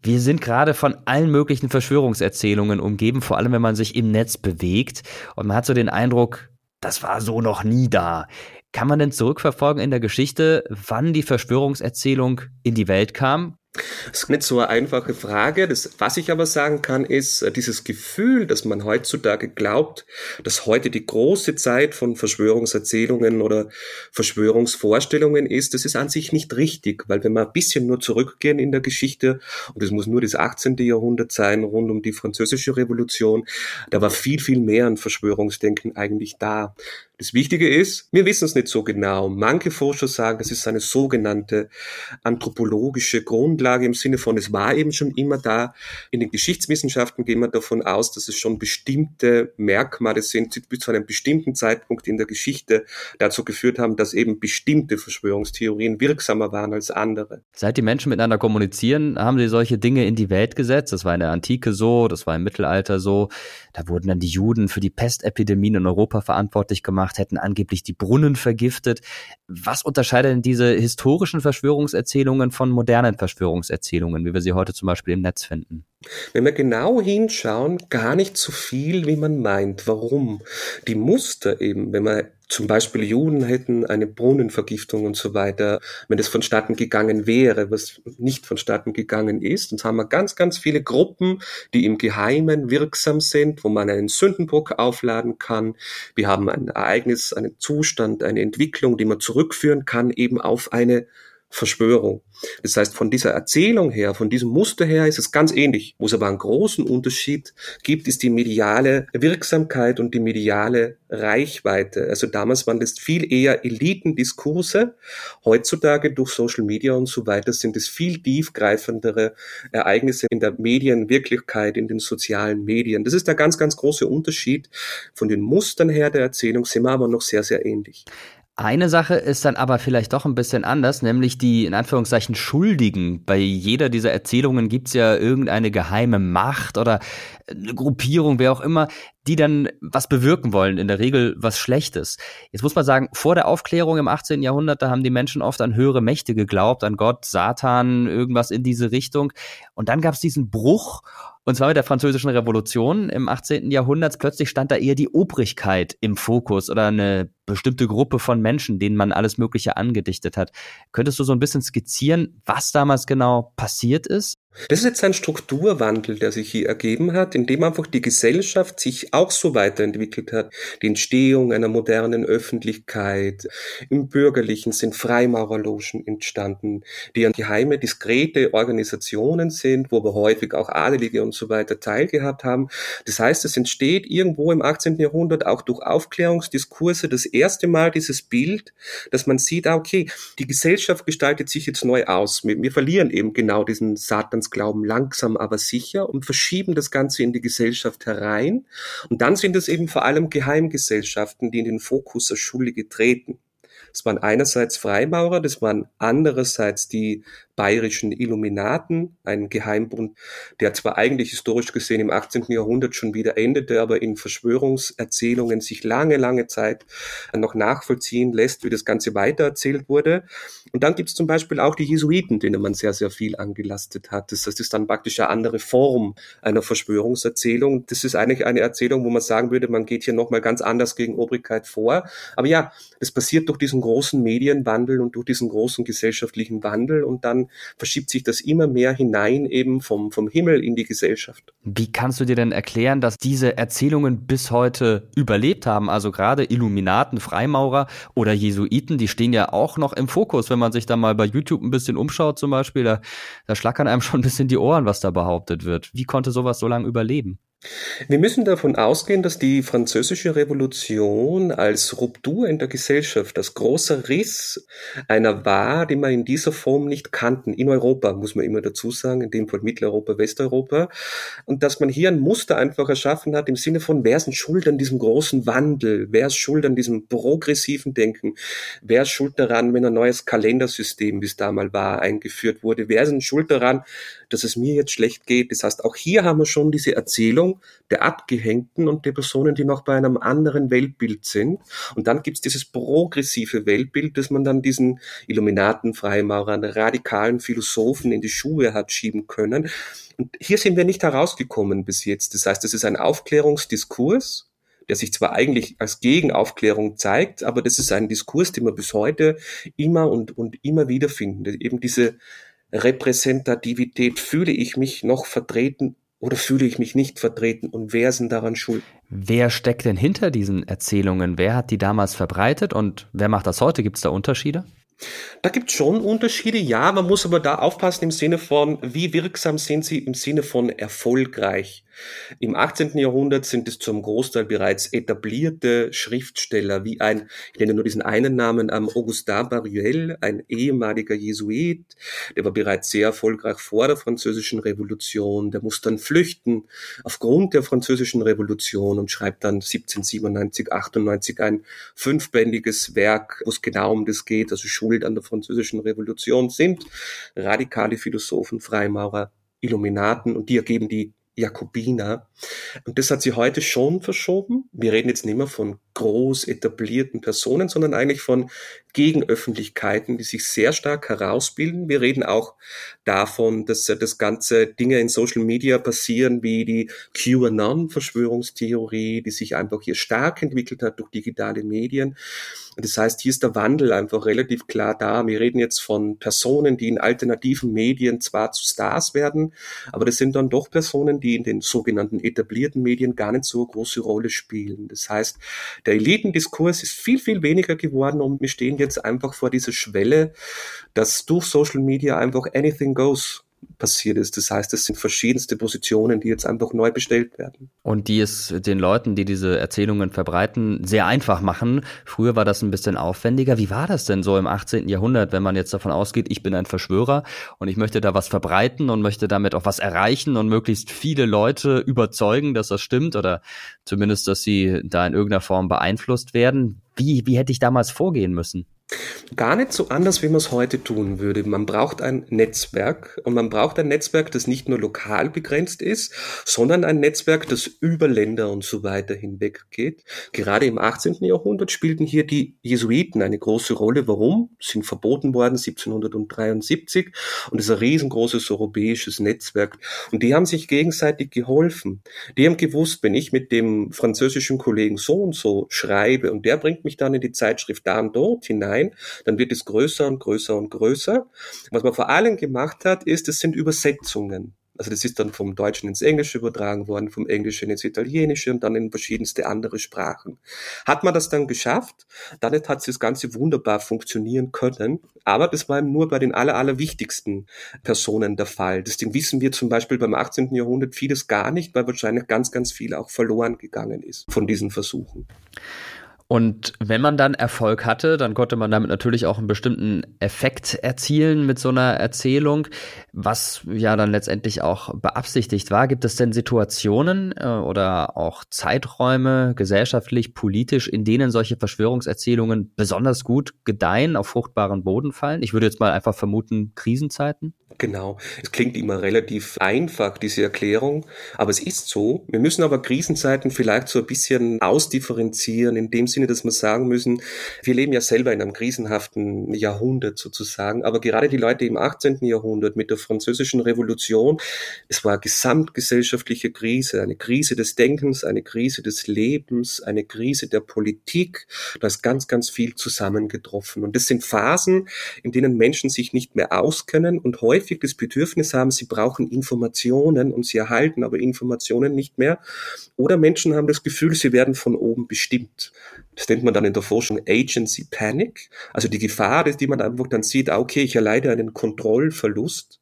Wir sind gerade von allen möglichen Verschwörungserzählungen umgeben, vor allem wenn man sich im Netz bewegt. Und man hat so den Eindruck, das war so noch nie da. Kann man denn zurückverfolgen in der Geschichte, wann die Verschwörungserzählung in die Welt kam? Das ist nicht so eine einfache Frage. Das, was ich aber sagen kann, ist äh, dieses Gefühl, dass man heutzutage glaubt, dass heute die große Zeit von Verschwörungserzählungen oder Verschwörungsvorstellungen ist, das ist an sich nicht richtig, weil wenn wir ein bisschen nur zurückgehen in der Geschichte, und es muss nur das 18. Jahrhundert sein, rund um die französische Revolution, da war viel, viel mehr an Verschwörungsdenken eigentlich da. Das Wichtige ist, wir wissen es nicht so genau. Manche Forscher sagen, es ist eine sogenannte anthropologische Grundlage im Sinne von, es war eben schon immer da. In den Geschichtswissenschaften gehen wir davon aus, dass es schon bestimmte Merkmale sind, die zu einem bestimmten Zeitpunkt in der Geschichte dazu geführt haben, dass eben bestimmte Verschwörungstheorien wirksamer waren als andere. Seit die Menschen miteinander kommunizieren, haben sie solche Dinge in die Welt gesetzt. Das war in der Antike so, das war im Mittelalter so. Da wurden dann die Juden für die Pestepidemien in Europa verantwortlich gemacht gemacht, hätten angeblich die Brunnen vergiftet. Was unterscheidet denn diese historischen Verschwörungserzählungen von modernen Verschwörungserzählungen, wie wir sie heute zum Beispiel im Netz finden? Wenn wir genau hinschauen, gar nicht so viel, wie man meint. Warum? Die Muster eben, wenn man zum Beispiel Juden hätten eine Brunnenvergiftung und so weiter, wenn das vonstatten gegangen wäre, was nicht vonstatten gegangen ist. Und haben wir ganz, ganz viele Gruppen, die im Geheimen wirksam sind, wo man einen Sündenbock aufladen kann. Wir haben ein Ereignis, einen Zustand, eine Entwicklung, die man zurückführen kann eben auf eine Verschwörung. Das heißt, von dieser Erzählung her, von diesem Muster her ist es ganz ähnlich. Wo es aber einen großen Unterschied gibt, ist die mediale Wirksamkeit und die mediale Reichweite. Also damals waren das viel eher Elitendiskurse. Heutzutage durch Social Media und so weiter sind es viel tiefgreifendere Ereignisse in der Medienwirklichkeit, in den sozialen Medien. Das ist der ganz, ganz große Unterschied. Von den Mustern her der Erzählung sind wir aber noch sehr, sehr ähnlich. Eine Sache ist dann aber vielleicht doch ein bisschen anders, nämlich die in Anführungszeichen Schuldigen. Bei jeder dieser Erzählungen gibt's ja irgendeine geheime Macht oder eine Gruppierung, wer auch immer, die dann was bewirken wollen, in der Regel was Schlechtes. Jetzt muss man sagen, vor der Aufklärung im 18. Jahrhundert, da haben die Menschen oft an höhere Mächte geglaubt, an Gott, Satan, irgendwas in diese Richtung. Und dann gab's diesen Bruch und zwar mit der Französischen Revolution im 18. Jahrhundert. Plötzlich stand da eher die Obrigkeit im Fokus oder eine bestimmte Gruppe von Menschen, denen man alles Mögliche angedichtet hat. Könntest du so ein bisschen skizzieren, was damals genau passiert ist? Das ist jetzt ein Strukturwandel, der sich hier ergeben hat, indem einfach die Gesellschaft sich auch so weiterentwickelt hat. Die Entstehung einer modernen Öffentlichkeit. Im Bürgerlichen sind Freimaurerlogen entstanden, die an geheime, diskrete Organisationen sind, wo wir häufig auch Adelige und so weiter teilgehabt haben. Das heißt, es entsteht irgendwo im 18. Jahrhundert auch durch Aufklärungsdiskurse das erste Mal dieses Bild, dass man sieht, ah, okay, die Gesellschaft gestaltet sich jetzt neu aus. Wir, wir verlieren eben genau diesen Satan Glauben langsam aber sicher und verschieben das Ganze in die Gesellschaft herein. Und dann sind es eben vor allem Geheimgesellschaften, die in den Fokus der Schuldige treten. Es waren einerseits Freimaurer, das waren andererseits die bayerischen Illuminaten, ein Geheimbund, der zwar eigentlich historisch gesehen im 18. Jahrhundert schon wieder endete, aber in Verschwörungserzählungen sich lange, lange Zeit noch nachvollziehen lässt, wie das Ganze weitererzählt wurde. Und dann gibt es zum Beispiel auch die Jesuiten, denen man sehr, sehr viel angelastet hat. Das, das ist dann praktisch eine andere Form einer Verschwörungserzählung. Das ist eigentlich eine Erzählung, wo man sagen würde, man geht hier nochmal ganz anders gegen Obrigkeit vor. Aber ja, das passiert durch diesen großen Medienwandel und durch diesen großen gesellschaftlichen Wandel und dann verschiebt sich das immer mehr hinein eben vom, vom Himmel in die Gesellschaft. Wie kannst du dir denn erklären, dass diese Erzählungen bis heute überlebt haben? Also gerade Illuminaten, Freimaurer oder Jesuiten, die stehen ja auch noch im Fokus, wenn man sich da mal bei YouTube ein bisschen umschaut zum Beispiel, da, da schlackern einem schon ein bisschen die Ohren, was da behauptet wird. Wie konnte sowas so lange überleben? Wir müssen davon ausgehen, dass die französische Revolution als Ruptur in der Gesellschaft, als großer Riss einer war, die man in dieser Form nicht kannten. In Europa, muss man immer dazu sagen, in dem Fall Mitteleuropa, Westeuropa. Und dass man hier ein Muster einfach erschaffen hat im Sinne von, wer ist schuld an diesem großen Wandel? Wer ist schuld an diesem progressiven Denken? Wer ist schuld daran, wenn ein neues Kalendersystem, wie es damals war, eingeführt wurde? Wer ist schuld daran, dass es mir jetzt schlecht geht? Das heißt, auch hier haben wir schon diese Erzählung, der Abgehängten und der Personen, die noch bei einem anderen Weltbild sind. Und dann gibt es dieses progressive Weltbild, das man dann diesen Illuminaten, Freimaurern, radikalen Philosophen in die Schuhe hat schieben können. Und hier sind wir nicht herausgekommen bis jetzt. Das heißt, es ist ein Aufklärungsdiskurs, der sich zwar eigentlich als Gegenaufklärung zeigt, aber das ist ein Diskurs, den wir bis heute immer und, und immer wieder finden. Eben diese Repräsentativität, fühle ich mich noch vertreten oder fühle ich mich nicht vertreten und wer sind daran schuld? Wer steckt denn hinter diesen Erzählungen? Wer hat die damals verbreitet und wer macht das heute? Gibt es da Unterschiede? Da gibt es schon Unterschiede, ja, man muss aber da aufpassen im Sinne von, wie wirksam sind sie im Sinne von erfolgreich. Im 18. Jahrhundert sind es zum Großteil bereits etablierte Schriftsteller, wie ein, ich nenne nur diesen einen Namen, Augustin Baruel, ein ehemaliger Jesuit, der war bereits sehr erfolgreich vor der Französischen Revolution, der muss dann flüchten aufgrund der Französischen Revolution und schreibt dann 1797, 98 ein fünfbändiges Werk, wo es genau um das geht, also Schuld an der Französischen Revolution sind radikale Philosophen, Freimaurer, Illuminaten und die ergeben die Jakobiner. Und das hat sie heute schon verschoben. Wir reden jetzt nicht mehr von groß etablierten Personen, sondern eigentlich von Gegenöffentlichkeiten, die sich sehr stark herausbilden. Wir reden auch davon, dass das ganze Dinge in Social Media passieren, wie die QAnon-Verschwörungstheorie, die sich einfach hier stark entwickelt hat durch digitale Medien. Das heißt, hier ist der Wandel einfach relativ klar da. Wir reden jetzt von Personen, die in alternativen Medien zwar zu Stars werden, aber das sind dann doch Personen, die in den sogenannten etablierten Medien gar nicht so eine große Rolle spielen. Das heißt, der Elitendiskurs ist viel, viel weniger geworden und wir stehen jetzt einfach vor dieser Schwelle, dass durch Social Media einfach anything goes passiert ist. Das heißt, es sind verschiedenste Positionen, die jetzt einfach neu bestellt werden. Und die es den Leuten, die diese Erzählungen verbreiten, sehr einfach machen. Früher war das ein bisschen aufwendiger. Wie war das denn so im 18. Jahrhundert, wenn man jetzt davon ausgeht, ich bin ein Verschwörer und ich möchte da was verbreiten und möchte damit auch was erreichen und möglichst viele Leute überzeugen, dass das stimmt oder zumindest, dass sie da in irgendeiner Form beeinflusst werden. Wie, wie hätte ich damals vorgehen müssen? Gar nicht so anders, wie man es heute tun würde. Man braucht ein Netzwerk und man braucht ein Netzwerk, das nicht nur lokal begrenzt ist, sondern ein Netzwerk, das über Länder und so weiter hinweg geht. Gerade im 18. Jahrhundert spielten hier die Jesuiten eine große Rolle. Warum? Sind verboten worden 1773 und es ist ein riesengroßes europäisches Netzwerk. Und die haben sich gegenseitig geholfen. Die haben gewusst, wenn ich mit dem französischen Kollegen so und so schreibe und der bringt mich dann in die Zeitschrift da und dort hinein, rein, dann wird es größer und größer und größer. Was man vor allem gemacht hat, ist, es sind Übersetzungen. Also das ist dann vom Deutschen ins Englische übertragen worden, vom Englischen ins Italienische und dann in verschiedenste andere Sprachen. Hat man das dann geschafft, dann hat das Ganze wunderbar funktionieren können, aber das war nur bei den aller, aller wichtigsten Personen der Fall. Deswegen wissen wir zum Beispiel beim 18. Jahrhundert vieles gar nicht, weil wahrscheinlich ganz, ganz viel auch verloren gegangen ist von diesen Versuchen. Und wenn man dann Erfolg hatte, dann konnte man damit natürlich auch einen bestimmten Effekt erzielen mit so einer Erzählung, was ja dann letztendlich auch beabsichtigt war. Gibt es denn Situationen äh, oder auch Zeiträume, gesellschaftlich, politisch, in denen solche Verschwörungserzählungen besonders gut gedeihen, auf fruchtbaren Boden fallen? Ich würde jetzt mal einfach vermuten, Krisenzeiten. Genau. Es klingt immer relativ einfach, diese Erklärung, aber es ist so. Wir müssen aber Krisenzeiten vielleicht so ein bisschen ausdifferenzieren, in dem Sinne, dass wir sagen müssen, wir leben ja selber in einem krisenhaften Jahrhundert sozusagen, aber gerade die Leute im 18. Jahrhundert mit der französischen Revolution, es war eine gesamtgesellschaftliche Krise, eine Krise des Denkens, eine Krise des Lebens, eine Krise der Politik. Da ist ganz, ganz viel zusammengetroffen. Und das sind Phasen, in denen Menschen sich nicht mehr auskennen und häufig häufig das Bedürfnis haben, sie brauchen Informationen und sie erhalten aber Informationen nicht mehr. Oder Menschen haben das Gefühl, sie werden von oben bestimmt. Das nennt man dann in der Forschung Agency Panic. Also die Gefahr, die man einfach dann sieht, ah, okay, ich erleide einen Kontrollverlust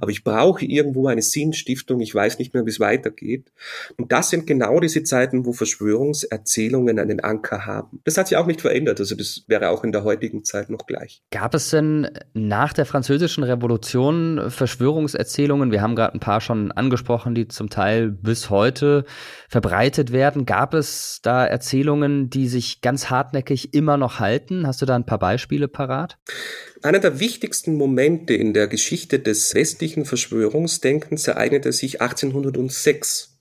aber ich brauche irgendwo eine Sinnstiftung, ich weiß nicht mehr, wie es weitergeht. Und das sind genau diese Zeiten, wo Verschwörungserzählungen einen Anker haben. Das hat sich auch nicht verändert, also das wäre auch in der heutigen Zeit noch gleich. Gab es denn nach der französischen Revolution Verschwörungserzählungen? Wir haben gerade ein paar schon angesprochen, die zum Teil bis heute verbreitet werden. Gab es da Erzählungen, die sich ganz hartnäckig immer noch halten? Hast du da ein paar Beispiele parat? Einer der wichtigsten Momente in der Geschichte des westlichen Verschwörungsdenkens ereignete sich 1806.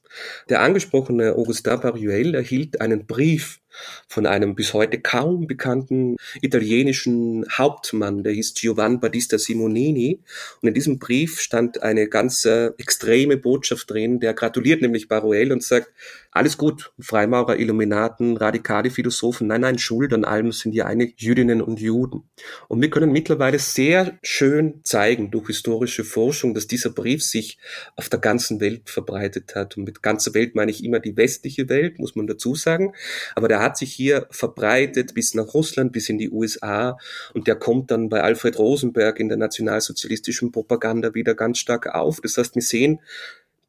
Der angesprochene Augustin Baruel erhielt einen Brief von einem bis heute kaum bekannten italienischen Hauptmann, der hieß Giovanni Battista Simonini. Und in diesem Brief stand eine ganz extreme Botschaft drin, der gratuliert nämlich Baruel und sagt, alles gut, Freimaurer, Illuminaten, radikale Philosophen, nein, nein, Schuld an allem sind ja eine Jüdinnen und Juden. Und wir können mittlerweile sehr schön zeigen durch historische Forschung, dass dieser Brief sich auf der ganzen Welt verbreitet hat. Und mit ganzer Welt meine ich immer die westliche Welt, muss man dazu sagen. Aber der hat sich hier verbreitet bis nach Russland, bis in die USA. Und der kommt dann bei Alfred Rosenberg in der nationalsozialistischen Propaganda wieder ganz stark auf. Das heißt, wir sehen,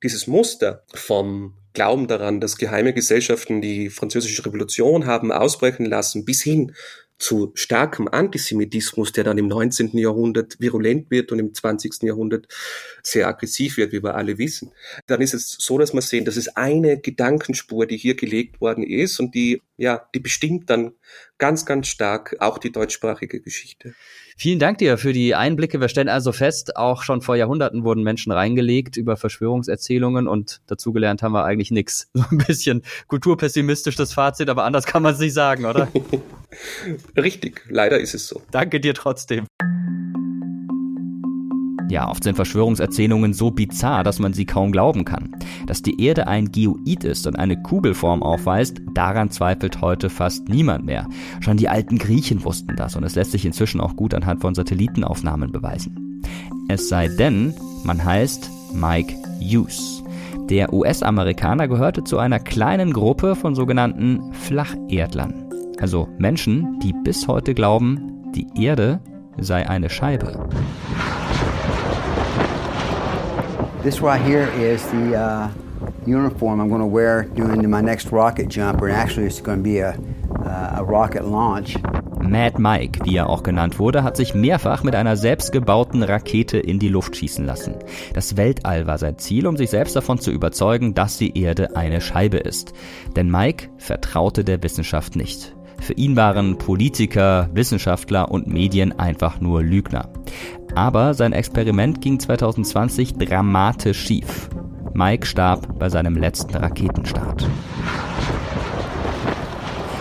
dieses Muster vom Glauben daran, dass geheime Gesellschaften die französische Revolution haben ausbrechen lassen, bis hin zu starkem Antisemitismus, der dann im 19. Jahrhundert virulent wird und im 20. Jahrhundert sehr aggressiv wird, wie wir alle wissen, dann ist es so, dass wir sehen, dass es eine Gedankenspur, die hier gelegt worden ist und die, ja, die bestimmt dann ganz, ganz stark auch die deutschsprachige Geschichte. Vielen Dank dir für die Einblicke. Wir stellen also fest, auch schon vor Jahrhunderten wurden Menschen reingelegt über Verschwörungserzählungen und dazugelernt haben wir eigentlich nichts. So ein bisschen kulturpessimistisch das Fazit, aber anders kann man es nicht sagen, oder? Richtig, leider ist es so. Danke dir trotzdem. Ja, oft sind Verschwörungserzählungen so bizarr, dass man sie kaum glauben kann. Dass die Erde ein Geoid ist und eine Kugelform aufweist, daran zweifelt heute fast niemand mehr. Schon die alten Griechen wussten das und es lässt sich inzwischen auch gut anhand von Satellitenaufnahmen beweisen. Es sei denn, man heißt Mike Hughes. Der US-Amerikaner gehörte zu einer kleinen Gruppe von sogenannten Flacherdlern. Also Menschen, die bis heute glauben, die Erde sei eine Scheibe. This right here is the uh, uniform I'm going to wear during my next rocket jump, and actually it's going to be a, uh, a rocket launch. Mad Mike, wie er auch genannt wurde, hat sich mehrfach mit einer selbstgebauten Rakete in die Luft schießen lassen. Das Weltall war sein Ziel, um sich selbst davon zu überzeugen, dass die Erde eine Scheibe ist. Denn Mike vertraute der Wissenschaft nicht. Für ihn waren Politiker, Wissenschaftler und Medien einfach nur Lügner. Aber sein Experiment ging 2020 dramatisch schief. Mike starb bei seinem letzten Raketenstart.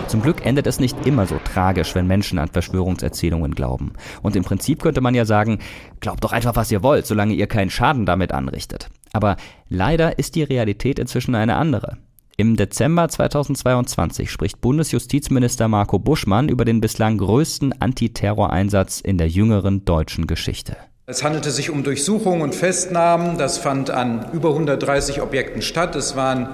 Zum Glück endet es nicht immer so tragisch, wenn Menschen an Verschwörungserzählungen glauben. Und im Prinzip könnte man ja sagen, glaubt doch einfach, was ihr wollt, solange ihr keinen Schaden damit anrichtet. Aber leider ist die Realität inzwischen eine andere. Im Dezember 2022 spricht Bundesjustizminister Marco Buschmann über den bislang größten Antiterroreinsatz in der jüngeren deutschen Geschichte. Es handelte sich um Durchsuchungen und Festnahmen. Das fand an über 130 Objekten statt. Es waren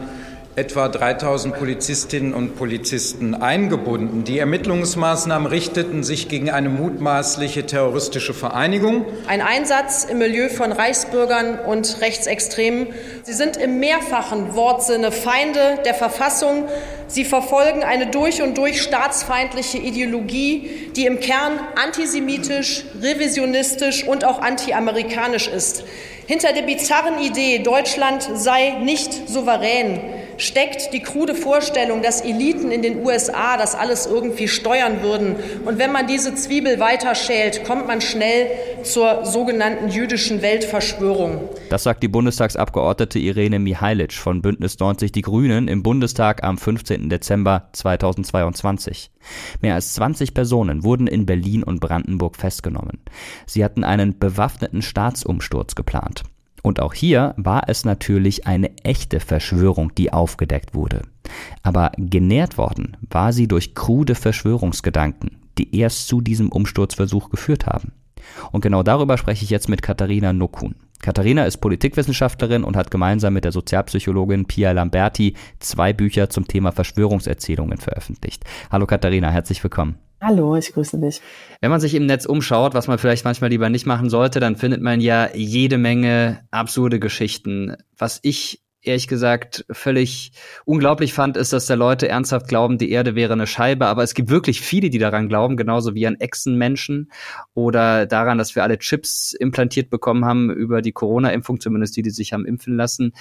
etwa 3000 Polizistinnen und Polizisten eingebunden. Die Ermittlungsmaßnahmen richteten sich gegen eine mutmaßliche terroristische Vereinigung. Ein Einsatz im Milieu von Reichsbürgern und Rechtsextremen. Sie sind im mehrfachen Wortsinne Feinde der Verfassung. Sie verfolgen eine durch und durch staatsfeindliche Ideologie, die im Kern antisemitisch, revisionistisch und auch antiamerikanisch ist. Hinter der bizarren Idee, Deutschland sei nicht souverän, steckt die krude Vorstellung, dass Eliten in den USA das alles irgendwie steuern würden. Und wenn man diese Zwiebel weiterschält, kommt man schnell zur sogenannten jüdischen Weltverschwörung. Das sagt die Bundestagsabgeordnete Irene Mihailic von Bündnis 90 Die Grünen im Bundestag am 15. Dezember 2022. Mehr als 20 Personen wurden in Berlin und Brandenburg festgenommen. Sie hatten einen bewaffneten Staatsumsturz geplant. Und auch hier war es natürlich eine echte Verschwörung, die aufgedeckt wurde. Aber genährt worden war sie durch krude Verschwörungsgedanken, die erst zu diesem Umsturzversuch geführt haben. Und genau darüber spreche ich jetzt mit Katharina Nokun. Katharina ist Politikwissenschaftlerin und hat gemeinsam mit der Sozialpsychologin Pia Lamberti zwei Bücher zum Thema Verschwörungserzählungen veröffentlicht. Hallo Katharina, herzlich willkommen. Hallo, ich grüße dich. Wenn man sich im Netz umschaut, was man vielleicht manchmal lieber nicht machen sollte, dann findet man ja jede Menge absurde Geschichten. Was ich ehrlich gesagt völlig unglaublich fand, ist, dass da Leute ernsthaft glauben, die Erde wäre eine Scheibe. Aber es gibt wirklich viele, die daran glauben, genauso wie an Echsenmenschen oder daran, dass wir alle Chips implantiert bekommen haben über die Corona-Impfung, zumindest die, die sich haben impfen lassen.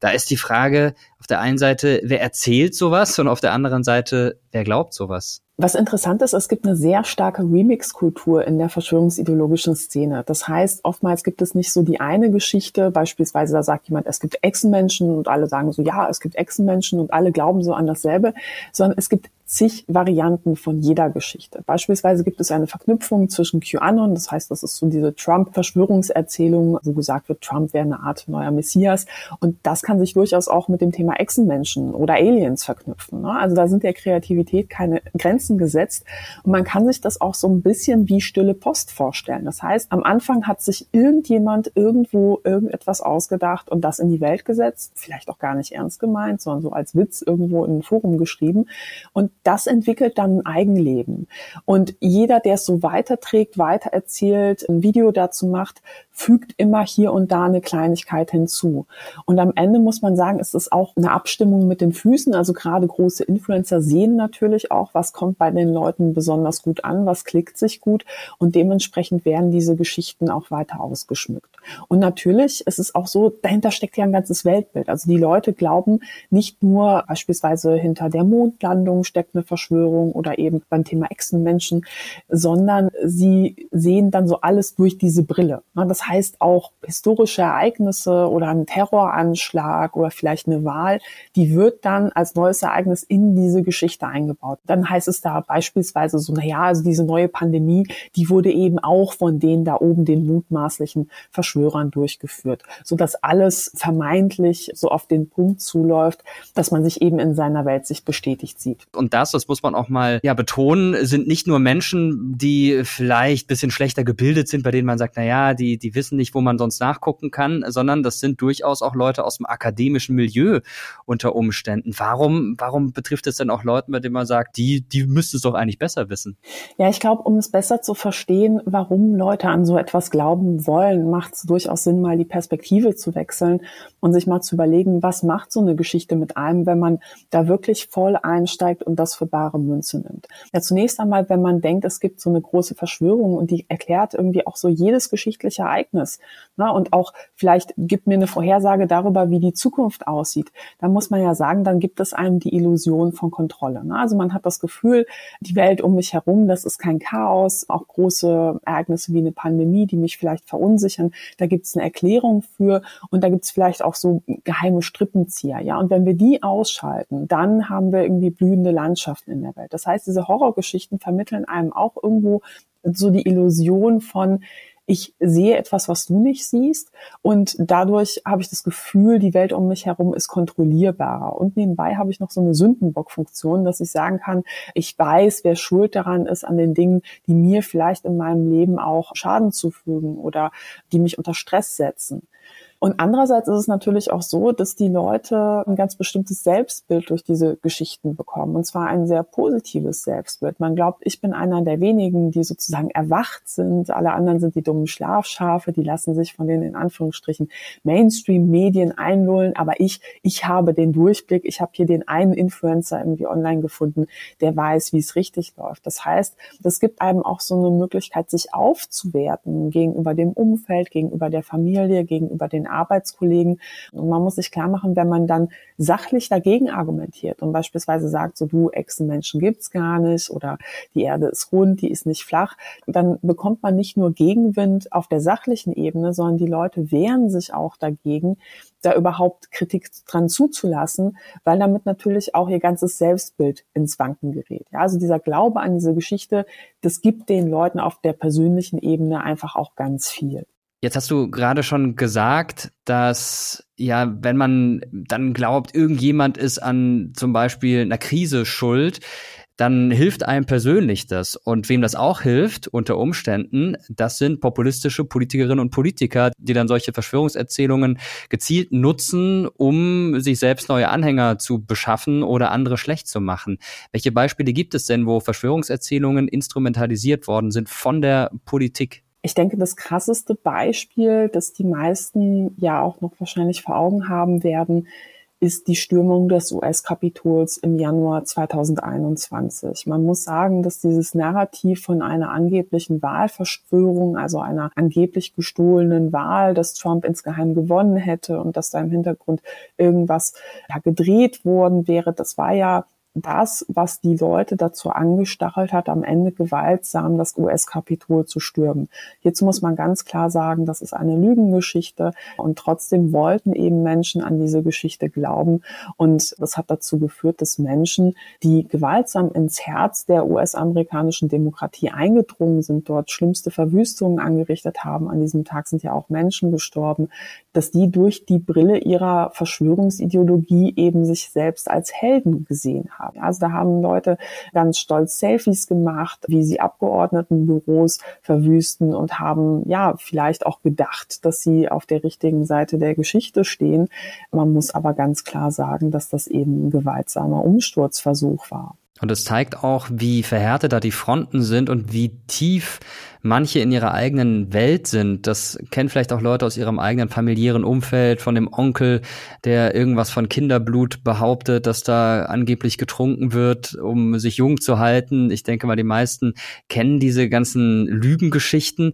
Da ist die Frage auf der einen Seite, wer erzählt sowas und auf der anderen Seite, wer glaubt sowas? Was interessant ist, es gibt eine sehr starke Remix-Kultur in der verschwörungsideologischen Szene. Das heißt, oftmals gibt es nicht so die eine Geschichte, beispielsweise da sagt jemand, es gibt Echsenmenschen und alle sagen so, ja, es gibt Echsenmenschen und alle glauben so an dasselbe, sondern es gibt zig Varianten von jeder Geschichte. Beispielsweise gibt es eine Verknüpfung zwischen QAnon, das heißt, das ist so diese Trump-Verschwörungserzählung, wo gesagt wird, Trump wäre eine Art neuer Messias. Und das kann sich durchaus auch mit dem Thema Echsenmenschen oder Aliens verknüpfen. Ne? Also da sind der Kreativität keine Grenzen gesetzt. Und man kann sich das auch so ein bisschen wie stille Post vorstellen. Das heißt, am Anfang hat sich irgendjemand irgendwo irgendetwas ausgedacht und das in die Welt gesetzt, vielleicht auch gar nicht ernst gemeint, sondern so als Witz irgendwo in ein Forum geschrieben. Und das entwickelt dann ein Eigenleben. Und jeder, der es so weiterträgt, weitererzählt, ein Video dazu macht, fügt immer hier und da eine Kleinigkeit hinzu. Und am Ende muss man sagen, ist es auch eine Abstimmung mit den Füßen. Also gerade große Influencer sehen natürlich auch, was kommt bei den Leuten besonders gut an, was klickt sich gut. Und dementsprechend werden diese Geschichten auch weiter ausgeschmückt. Und natürlich ist es auch so, dahinter steckt ja ein ganzes Weltbild. Also die Leute glauben nicht nur beispielsweise hinter der Mondlandung steckt eine Verschwörung oder eben beim Thema Echsenmenschen, sondern sie sehen dann so alles durch diese Brille. Das heißt auch historische Ereignisse oder ein Terroranschlag oder vielleicht eine Wahl, die wird dann als neues Ereignis in diese Geschichte eingebaut. Dann heißt es da beispielsweise so, na ja, also diese neue Pandemie, die wurde eben auch von denen da oben, den mutmaßlichen Verschwörern durchgeführt, so dass alles vermeintlich so auf den Punkt zuläuft, dass man sich eben in seiner Welt sich bestätigt sieht. Und das, das muss man auch mal ja betonen, sind nicht nur Menschen, die vielleicht bisschen schlechter gebildet sind, bei denen man sagt, na ja, die die wissen nicht, wo man sonst nachgucken kann, sondern das sind durchaus auch Leute aus dem akademischen Milieu unter Umständen. Warum, warum betrifft es denn auch Leute, bei denen man sagt, die, die müssten es doch eigentlich besser wissen? Ja, ich glaube, um es besser zu verstehen, warum Leute an so etwas glauben wollen, macht es durchaus Sinn, mal die Perspektive zu wechseln und sich mal zu überlegen, was macht so eine Geschichte mit einem, wenn man da wirklich voll einsteigt und das für bare Münze nimmt. Ja, zunächst einmal, wenn man denkt, es gibt so eine große Verschwörung und die erklärt irgendwie auch so jedes geschichtliche Ereignis ne, und auch vielleicht gibt mir eine Vorhersage darüber, wie die Zukunft aussieht, dann muss man ja sagen, dann gibt es einem die Illusion von Kontrolle. Ne? Also man hat das Gefühl, die Welt um mich herum, das ist kein Chaos, auch große Ereignisse wie eine Pandemie, die mich vielleicht verunsichern, da gibt es eine Erklärung für und da gibt es vielleicht auch so geheime Strippenzieher. Ja, und wenn wir die ausschalten, dann haben wir irgendwie blühende Landschaften in der Welt. Das heißt, diese Horrorgeschichten vermitteln einem auch irgendwo so die Illusion von, ich sehe etwas, was du nicht siehst und dadurch habe ich das Gefühl, die Welt um mich herum ist kontrollierbarer. Und nebenbei habe ich noch so eine Sündenbockfunktion, dass ich sagen kann, ich weiß, wer schuld daran ist an den Dingen, die mir vielleicht in meinem Leben auch Schaden zufügen oder die mich unter Stress setzen. Und andererseits ist es natürlich auch so, dass die Leute ein ganz bestimmtes Selbstbild durch diese Geschichten bekommen. Und zwar ein sehr positives Selbstbild. Man glaubt, ich bin einer der wenigen, die sozusagen erwacht sind. Alle anderen sind die dummen Schlafschafe, die lassen sich von den in Anführungsstrichen Mainstream-Medien einlullen. Aber ich, ich habe den Durchblick. Ich habe hier den einen Influencer irgendwie online gefunden, der weiß, wie es richtig läuft. Das heißt, das gibt einem auch so eine Möglichkeit, sich aufzuwerten gegenüber dem Umfeld, gegenüber der Familie, gegenüber den Arbeitskollegen. Und man muss sich klar machen, wenn man dann sachlich dagegen argumentiert und beispielsweise sagt, so du Echsenmenschen gibt's gar nicht oder die Erde ist rund, die ist nicht flach, dann bekommt man nicht nur Gegenwind auf der sachlichen Ebene, sondern die Leute wehren sich auch dagegen, da überhaupt Kritik dran zuzulassen, weil damit natürlich auch ihr ganzes Selbstbild ins Wanken gerät. Ja, also dieser Glaube an diese Geschichte, das gibt den Leuten auf der persönlichen Ebene einfach auch ganz viel. Jetzt hast du gerade schon gesagt, dass ja, wenn man dann glaubt, irgendjemand ist an zum Beispiel einer Krise schuld, dann hilft einem persönlich das. Und wem das auch hilft, unter Umständen, das sind populistische Politikerinnen und Politiker, die dann solche Verschwörungserzählungen gezielt nutzen, um sich selbst neue Anhänger zu beschaffen oder andere schlecht zu machen. Welche Beispiele gibt es denn, wo Verschwörungserzählungen instrumentalisiert worden sind von der Politik? Ich denke, das krasseste Beispiel, das die meisten ja auch noch wahrscheinlich vor Augen haben werden, ist die Stürmung des US-Kapitols im Januar 2021. Man muss sagen, dass dieses Narrativ von einer angeblichen Wahlverschwörung, also einer angeblich gestohlenen Wahl, dass Trump insgeheim gewonnen hätte und dass da im Hintergrund irgendwas ja, gedreht worden wäre, das war ja das, was die Leute dazu angestachelt hat, am Ende gewaltsam das US-Kapitol zu stürmen. Jetzt muss man ganz klar sagen, das ist eine Lügengeschichte und trotzdem wollten eben Menschen an diese Geschichte glauben und das hat dazu geführt, dass Menschen, die gewaltsam ins Herz der US-amerikanischen Demokratie eingedrungen sind, dort schlimmste Verwüstungen angerichtet haben. An diesem Tag sind ja auch Menschen gestorben, dass die durch die Brille ihrer Verschwörungsideologie eben sich selbst als Helden gesehen haben haben. Also da haben Leute ganz stolz Selfies gemacht, wie sie Abgeordnetenbüros verwüsten und haben ja vielleicht auch gedacht, dass sie auf der richtigen Seite der Geschichte stehen. Man muss aber ganz klar sagen, dass das eben ein gewaltsamer Umsturzversuch war. Und es zeigt auch, wie verhärtet da die Fronten sind und wie tief manche in ihrer eigenen Welt sind. Das kennen vielleicht auch Leute aus ihrem eigenen familiären Umfeld, von dem Onkel, der irgendwas von Kinderblut behauptet, dass da angeblich getrunken wird, um sich jung zu halten. Ich denke mal, die meisten kennen diese ganzen Lügengeschichten.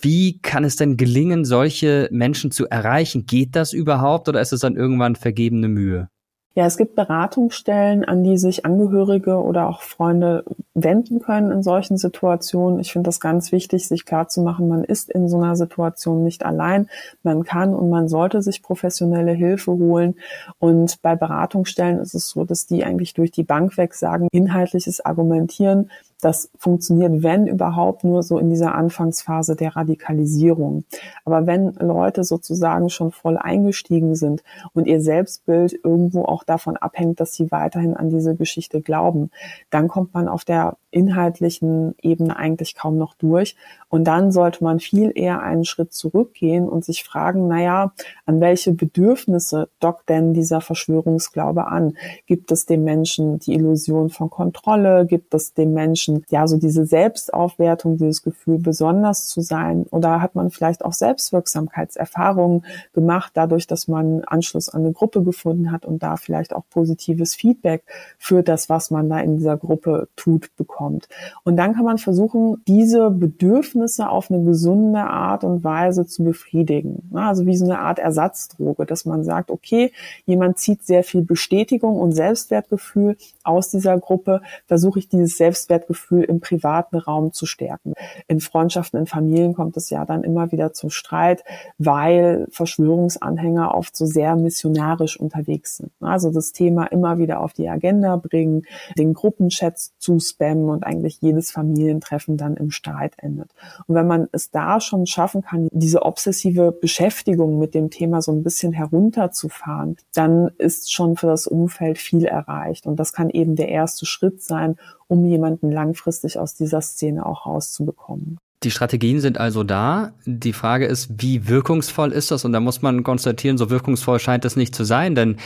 Wie kann es denn gelingen, solche Menschen zu erreichen? Geht das überhaupt oder ist es dann irgendwann vergebene Mühe? Ja, es gibt Beratungsstellen, an die sich Angehörige oder auch Freunde wenden können in solchen Situationen. Ich finde das ganz wichtig, sich klarzumachen, man ist in so einer Situation nicht allein. Man kann und man sollte sich professionelle Hilfe holen. Und bei Beratungsstellen ist es so, dass die eigentlich durch die Bank weg sagen, inhaltliches Argumentieren das funktioniert, wenn überhaupt, nur so in dieser Anfangsphase der Radikalisierung. Aber wenn Leute sozusagen schon voll eingestiegen sind und ihr Selbstbild irgendwo auch davon abhängt, dass sie weiterhin an diese Geschichte glauben, dann kommt man auf der inhaltlichen Ebene eigentlich kaum noch durch. Und dann sollte man viel eher einen Schritt zurückgehen und sich fragen, naja, an welche Bedürfnisse dockt denn dieser Verschwörungsglaube an? Gibt es dem Menschen die Illusion von Kontrolle? Gibt es dem Menschen, ja, so diese Selbstaufwertung, dieses Gefühl, besonders zu sein? Oder hat man vielleicht auch Selbstwirksamkeitserfahrungen gemacht, dadurch, dass man Anschluss an eine Gruppe gefunden hat und da vielleicht auch positives Feedback für das, was man da in dieser Gruppe tut, bekommt? kommt. Und dann kann man versuchen, diese Bedürfnisse auf eine gesunde Art und Weise zu befriedigen. Also wie so eine Art Ersatzdroge, dass man sagt, okay, jemand zieht sehr viel Bestätigung und Selbstwertgefühl aus dieser Gruppe, versuche ich dieses Selbstwertgefühl im privaten Raum zu stärken. In Freundschaften, in Familien kommt es ja dann immer wieder zum Streit, weil Verschwörungsanhänger oft so sehr missionarisch unterwegs sind. Also das Thema immer wieder auf die Agenda bringen, den Gruppenchats zu spammen und eigentlich jedes Familientreffen dann im Streit endet. Und wenn man es da schon schaffen kann, diese obsessive Beschäftigung mit dem Thema so ein bisschen herunterzufahren, dann ist schon für das Umfeld viel erreicht. Und das kann eben der erste Schritt sein, um jemanden langfristig aus dieser Szene auch rauszubekommen. Die Strategien sind also da. Die Frage ist, wie wirkungsvoll ist das? Und da muss man konstatieren, so wirkungsvoll scheint es nicht zu sein, denn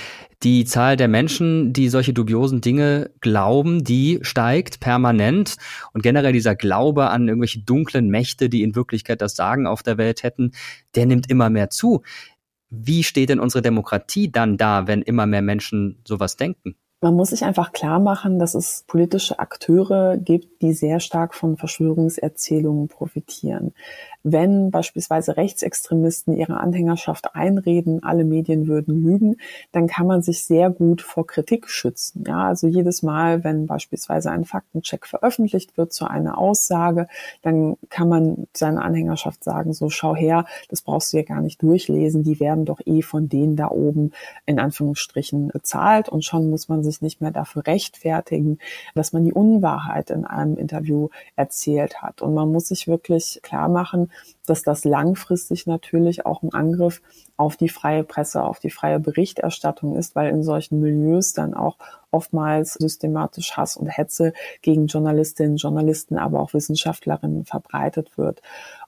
die Zahl der Menschen, die solche dubiosen Dinge glauben, die steigt permanent. Und generell dieser Glaube an irgendwelche dunklen Mächte, die in Wirklichkeit das Sagen auf der Welt hätten, der nimmt immer mehr zu. Wie steht denn unsere Demokratie dann da, wenn immer mehr Menschen sowas denken? Man muss sich einfach klar machen, dass es politische Akteure gibt, die sehr stark von Verschwörungserzählungen profitieren. Wenn beispielsweise Rechtsextremisten ihre Anhängerschaft einreden, alle Medien würden lügen, dann kann man sich sehr gut vor Kritik schützen. Ja, also jedes Mal, wenn beispielsweise ein Faktencheck veröffentlicht wird zu einer Aussage, dann kann man seiner Anhängerschaft sagen, so schau her, das brauchst du ja gar nicht durchlesen, die werden doch eh von denen da oben in Anführungsstrichen bezahlt und schon muss man sich nicht mehr dafür rechtfertigen, dass man die Unwahrheit in einem Interview erzählt hat. Und man muss sich wirklich klar machen, dass das langfristig natürlich auch ein Angriff auf die freie Presse, auf die freie Berichterstattung ist, weil in solchen Milieus dann auch oftmals systematisch Hass und Hetze gegen Journalistinnen, Journalisten, aber auch Wissenschaftlerinnen verbreitet wird.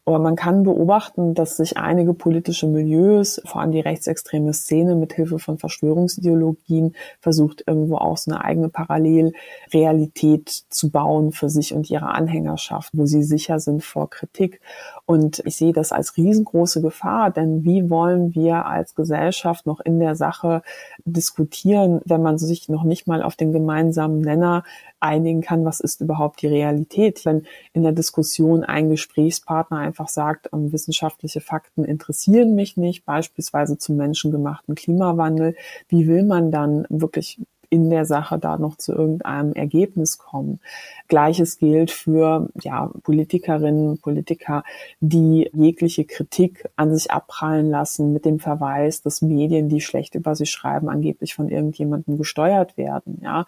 Aber man kann beobachten, dass sich einige politische Milieus, vor allem die rechtsextreme Szene, mit Hilfe von Verschwörungsideologien versucht, irgendwo auch so eine eigene Parallelrealität zu bauen für sich und ihre Anhängerschaft, wo sie sicher sind vor Kritik. Und ich sehe das als riesengroße Gefahr, denn wie wollen wir als Gesellschaft noch in der Sache diskutieren, wenn man sich noch nicht mal auf den gemeinsamen Nenner einigen kann, was ist überhaupt die Realität. Wenn in der Diskussion ein Gesprächspartner einfach sagt, ähm, wissenschaftliche Fakten interessieren mich nicht, beispielsweise zum menschengemachten Klimawandel, wie will man dann wirklich in der Sache da noch zu irgendeinem Ergebnis kommen. Gleiches gilt für ja, Politikerinnen, Politiker, die jegliche Kritik an sich abprallen lassen mit dem Verweis, dass Medien, die schlecht über sie schreiben, angeblich von irgendjemandem gesteuert werden. Ja,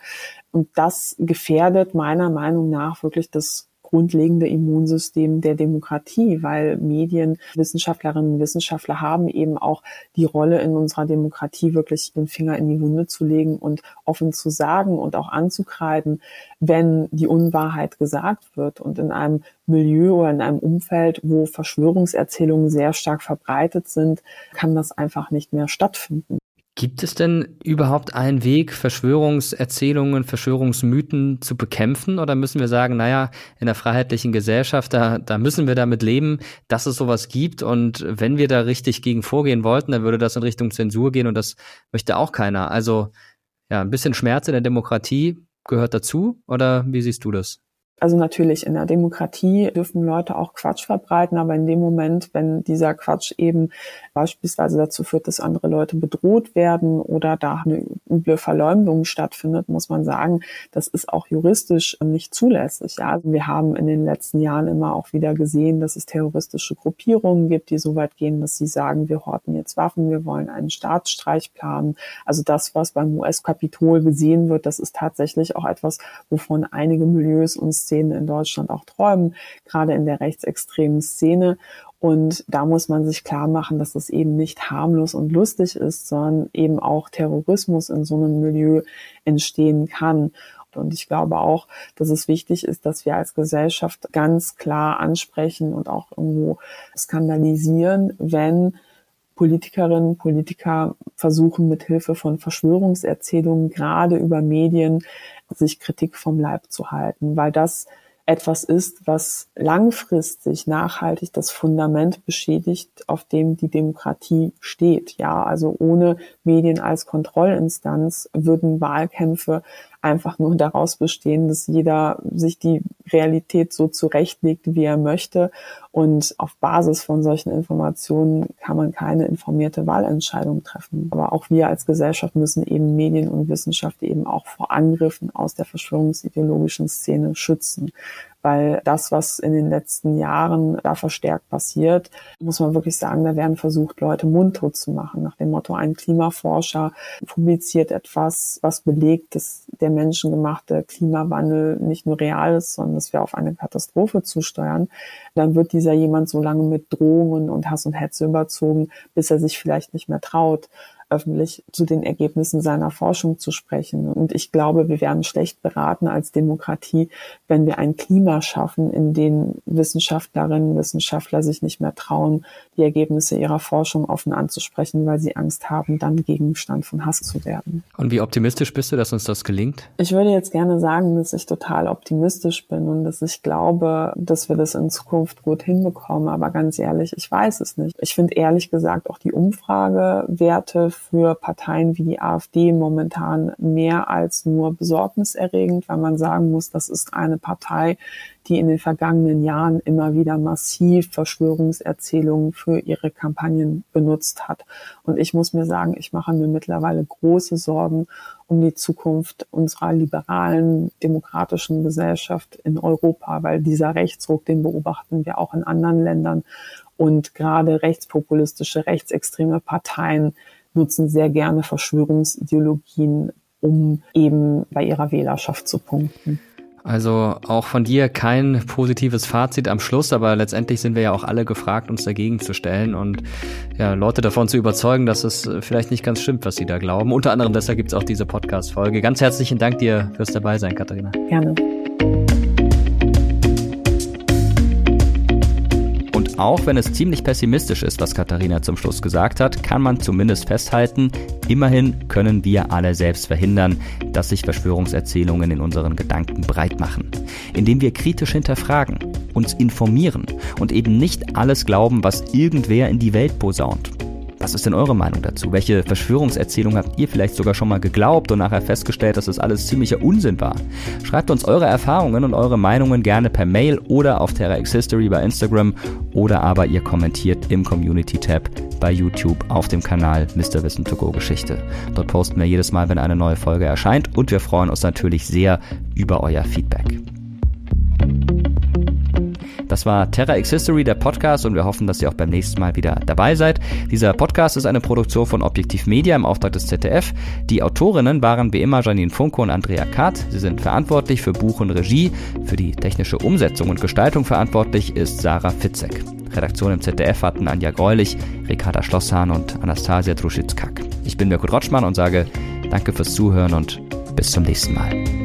und das gefährdet meiner Meinung nach wirklich das grundlegende Immunsystem der Demokratie, weil Medien, Wissenschaftlerinnen und Wissenschaftler haben eben auch die Rolle in unserer Demokratie, wirklich den Finger in die Wunde zu legen und offen zu sagen und auch anzukreiden, wenn die Unwahrheit gesagt wird. Und in einem Milieu oder in einem Umfeld, wo Verschwörungserzählungen sehr stark verbreitet sind, kann das einfach nicht mehr stattfinden. Gibt es denn überhaupt einen Weg, Verschwörungserzählungen, Verschwörungsmythen zu bekämpfen? Oder müssen wir sagen, naja, in der freiheitlichen Gesellschaft, da, da müssen wir damit leben, dass es sowas gibt. Und wenn wir da richtig gegen vorgehen wollten, dann würde das in Richtung Zensur gehen und das möchte auch keiner. Also ja, ein bisschen Schmerz in der Demokratie gehört dazu. Oder wie siehst du das? Also natürlich in der Demokratie dürfen Leute auch Quatsch verbreiten, aber in dem Moment, wenn dieser Quatsch eben beispielsweise dazu führt, dass andere Leute bedroht werden oder da eine üble Verleumdung stattfindet, muss man sagen, das ist auch juristisch nicht zulässig. Ja, also wir haben in den letzten Jahren immer auch wieder gesehen, dass es terroristische Gruppierungen gibt, die so weit gehen, dass sie sagen, wir horten jetzt Waffen, wir wollen einen Staatsstreich planen. Also das, was beim US-Kapitol gesehen wird, das ist tatsächlich auch etwas, wovon einige Milieus uns Szenen in Deutschland auch träumen, gerade in der rechtsextremen Szene. Und da muss man sich klar machen, dass das eben nicht harmlos und lustig ist, sondern eben auch Terrorismus in so einem Milieu entstehen kann. Und ich glaube auch, dass es wichtig ist, dass wir als Gesellschaft ganz klar ansprechen und auch irgendwo skandalisieren, wenn Politikerinnen, Politiker versuchen mit Hilfe von Verschwörungserzählungen gerade über Medien sich Kritik vom Leib zu halten, weil das etwas ist, was langfristig nachhaltig das Fundament beschädigt, auf dem die Demokratie steht. Ja, also ohne Medien als Kontrollinstanz würden Wahlkämpfe einfach nur daraus bestehen, dass jeder sich die Realität so zurechtlegt, wie er möchte. Und auf Basis von solchen Informationen kann man keine informierte Wahlentscheidung treffen. Aber auch wir als Gesellschaft müssen eben Medien und Wissenschaft eben auch vor Angriffen aus der verschwörungsideologischen Szene schützen weil das, was in den letzten Jahren da verstärkt passiert, muss man wirklich sagen, da werden versucht, Leute mundtot zu machen, nach dem Motto, ein Klimaforscher publiziert etwas, was belegt, dass der menschengemachte Klimawandel nicht nur real ist, sondern dass wir auf eine Katastrophe zusteuern. Dann wird dieser jemand so lange mit Drohungen und Hass und Hetze überzogen, bis er sich vielleicht nicht mehr traut öffentlich zu den Ergebnissen seiner Forschung zu sprechen. Und ich glaube, wir werden schlecht beraten als Demokratie, wenn wir ein Klima schaffen, in dem Wissenschaftlerinnen und Wissenschaftler sich nicht mehr trauen, die Ergebnisse ihrer Forschung offen anzusprechen, weil sie Angst haben, dann Gegenstand von Hass zu werden. Und wie optimistisch bist du, dass uns das gelingt? Ich würde jetzt gerne sagen, dass ich total optimistisch bin und dass ich glaube, dass wir das in Zukunft gut hinbekommen. Aber ganz ehrlich, ich weiß es nicht. Ich finde ehrlich gesagt auch die Umfragewerte für Parteien wie die AfD momentan mehr als nur besorgniserregend, weil man sagen muss, das ist eine Partei, die in den vergangenen Jahren immer wieder massiv Verschwörungserzählungen für ihre Kampagnen benutzt hat. Und ich muss mir sagen, ich mache mir mittlerweile große Sorgen um die Zukunft unserer liberalen, demokratischen Gesellschaft in Europa, weil dieser Rechtsruck, den beobachten wir auch in anderen Ländern. Und gerade rechtspopulistische, rechtsextreme Parteien nutzen sehr gerne Verschwörungsideologien, um eben bei ihrer Wählerschaft zu punkten. Also auch von dir kein positives Fazit am Schluss, aber letztendlich sind wir ja auch alle gefragt, uns dagegen zu stellen und ja, Leute davon zu überzeugen, dass es vielleicht nicht ganz stimmt, was sie da glauben. Unter anderem deshalb gibt es auch diese Podcast-Folge. Ganz herzlichen Dank dir fürs Dabeisein, Katharina. Gerne. Auch wenn es ziemlich pessimistisch ist, was Katharina zum Schluss gesagt hat, kann man zumindest festhalten, immerhin können wir alle selbst verhindern, dass sich Verschwörungserzählungen in unseren Gedanken breit machen. Indem wir kritisch hinterfragen, uns informieren und eben nicht alles glauben, was irgendwer in die Welt posaunt. Was ist denn eure Meinung dazu? Welche Verschwörungserzählung habt ihr vielleicht sogar schon mal geglaubt und nachher festgestellt, dass das alles ziemlicher Unsinn war? Schreibt uns eure Erfahrungen und eure Meinungen gerne per Mail oder auf Terra X History bei Instagram oder aber ihr kommentiert im Community-Tab bei YouTube auf dem Kanal Mr. Wissen to Go Geschichte. Dort posten wir jedes Mal, wenn eine neue Folge erscheint und wir freuen uns natürlich sehr über euer Feedback. Das war Terra X History, der Podcast, und wir hoffen, dass ihr auch beim nächsten Mal wieder dabei seid. Dieser Podcast ist eine Produktion von Objektiv Media im Auftrag des ZDF. Die Autorinnen waren wie immer Janine Funke und Andrea Kath. Sie sind verantwortlich für Buch und Regie. Für die technische Umsetzung und Gestaltung verantwortlich ist Sarah Fitzek. Redaktion im ZDF hatten Anja Greulich, Ricarda Schlosshahn und Anastasia Druschitz-Kack. Ich bin Mirko Rotschmann und sage Danke fürs Zuhören und bis zum nächsten Mal.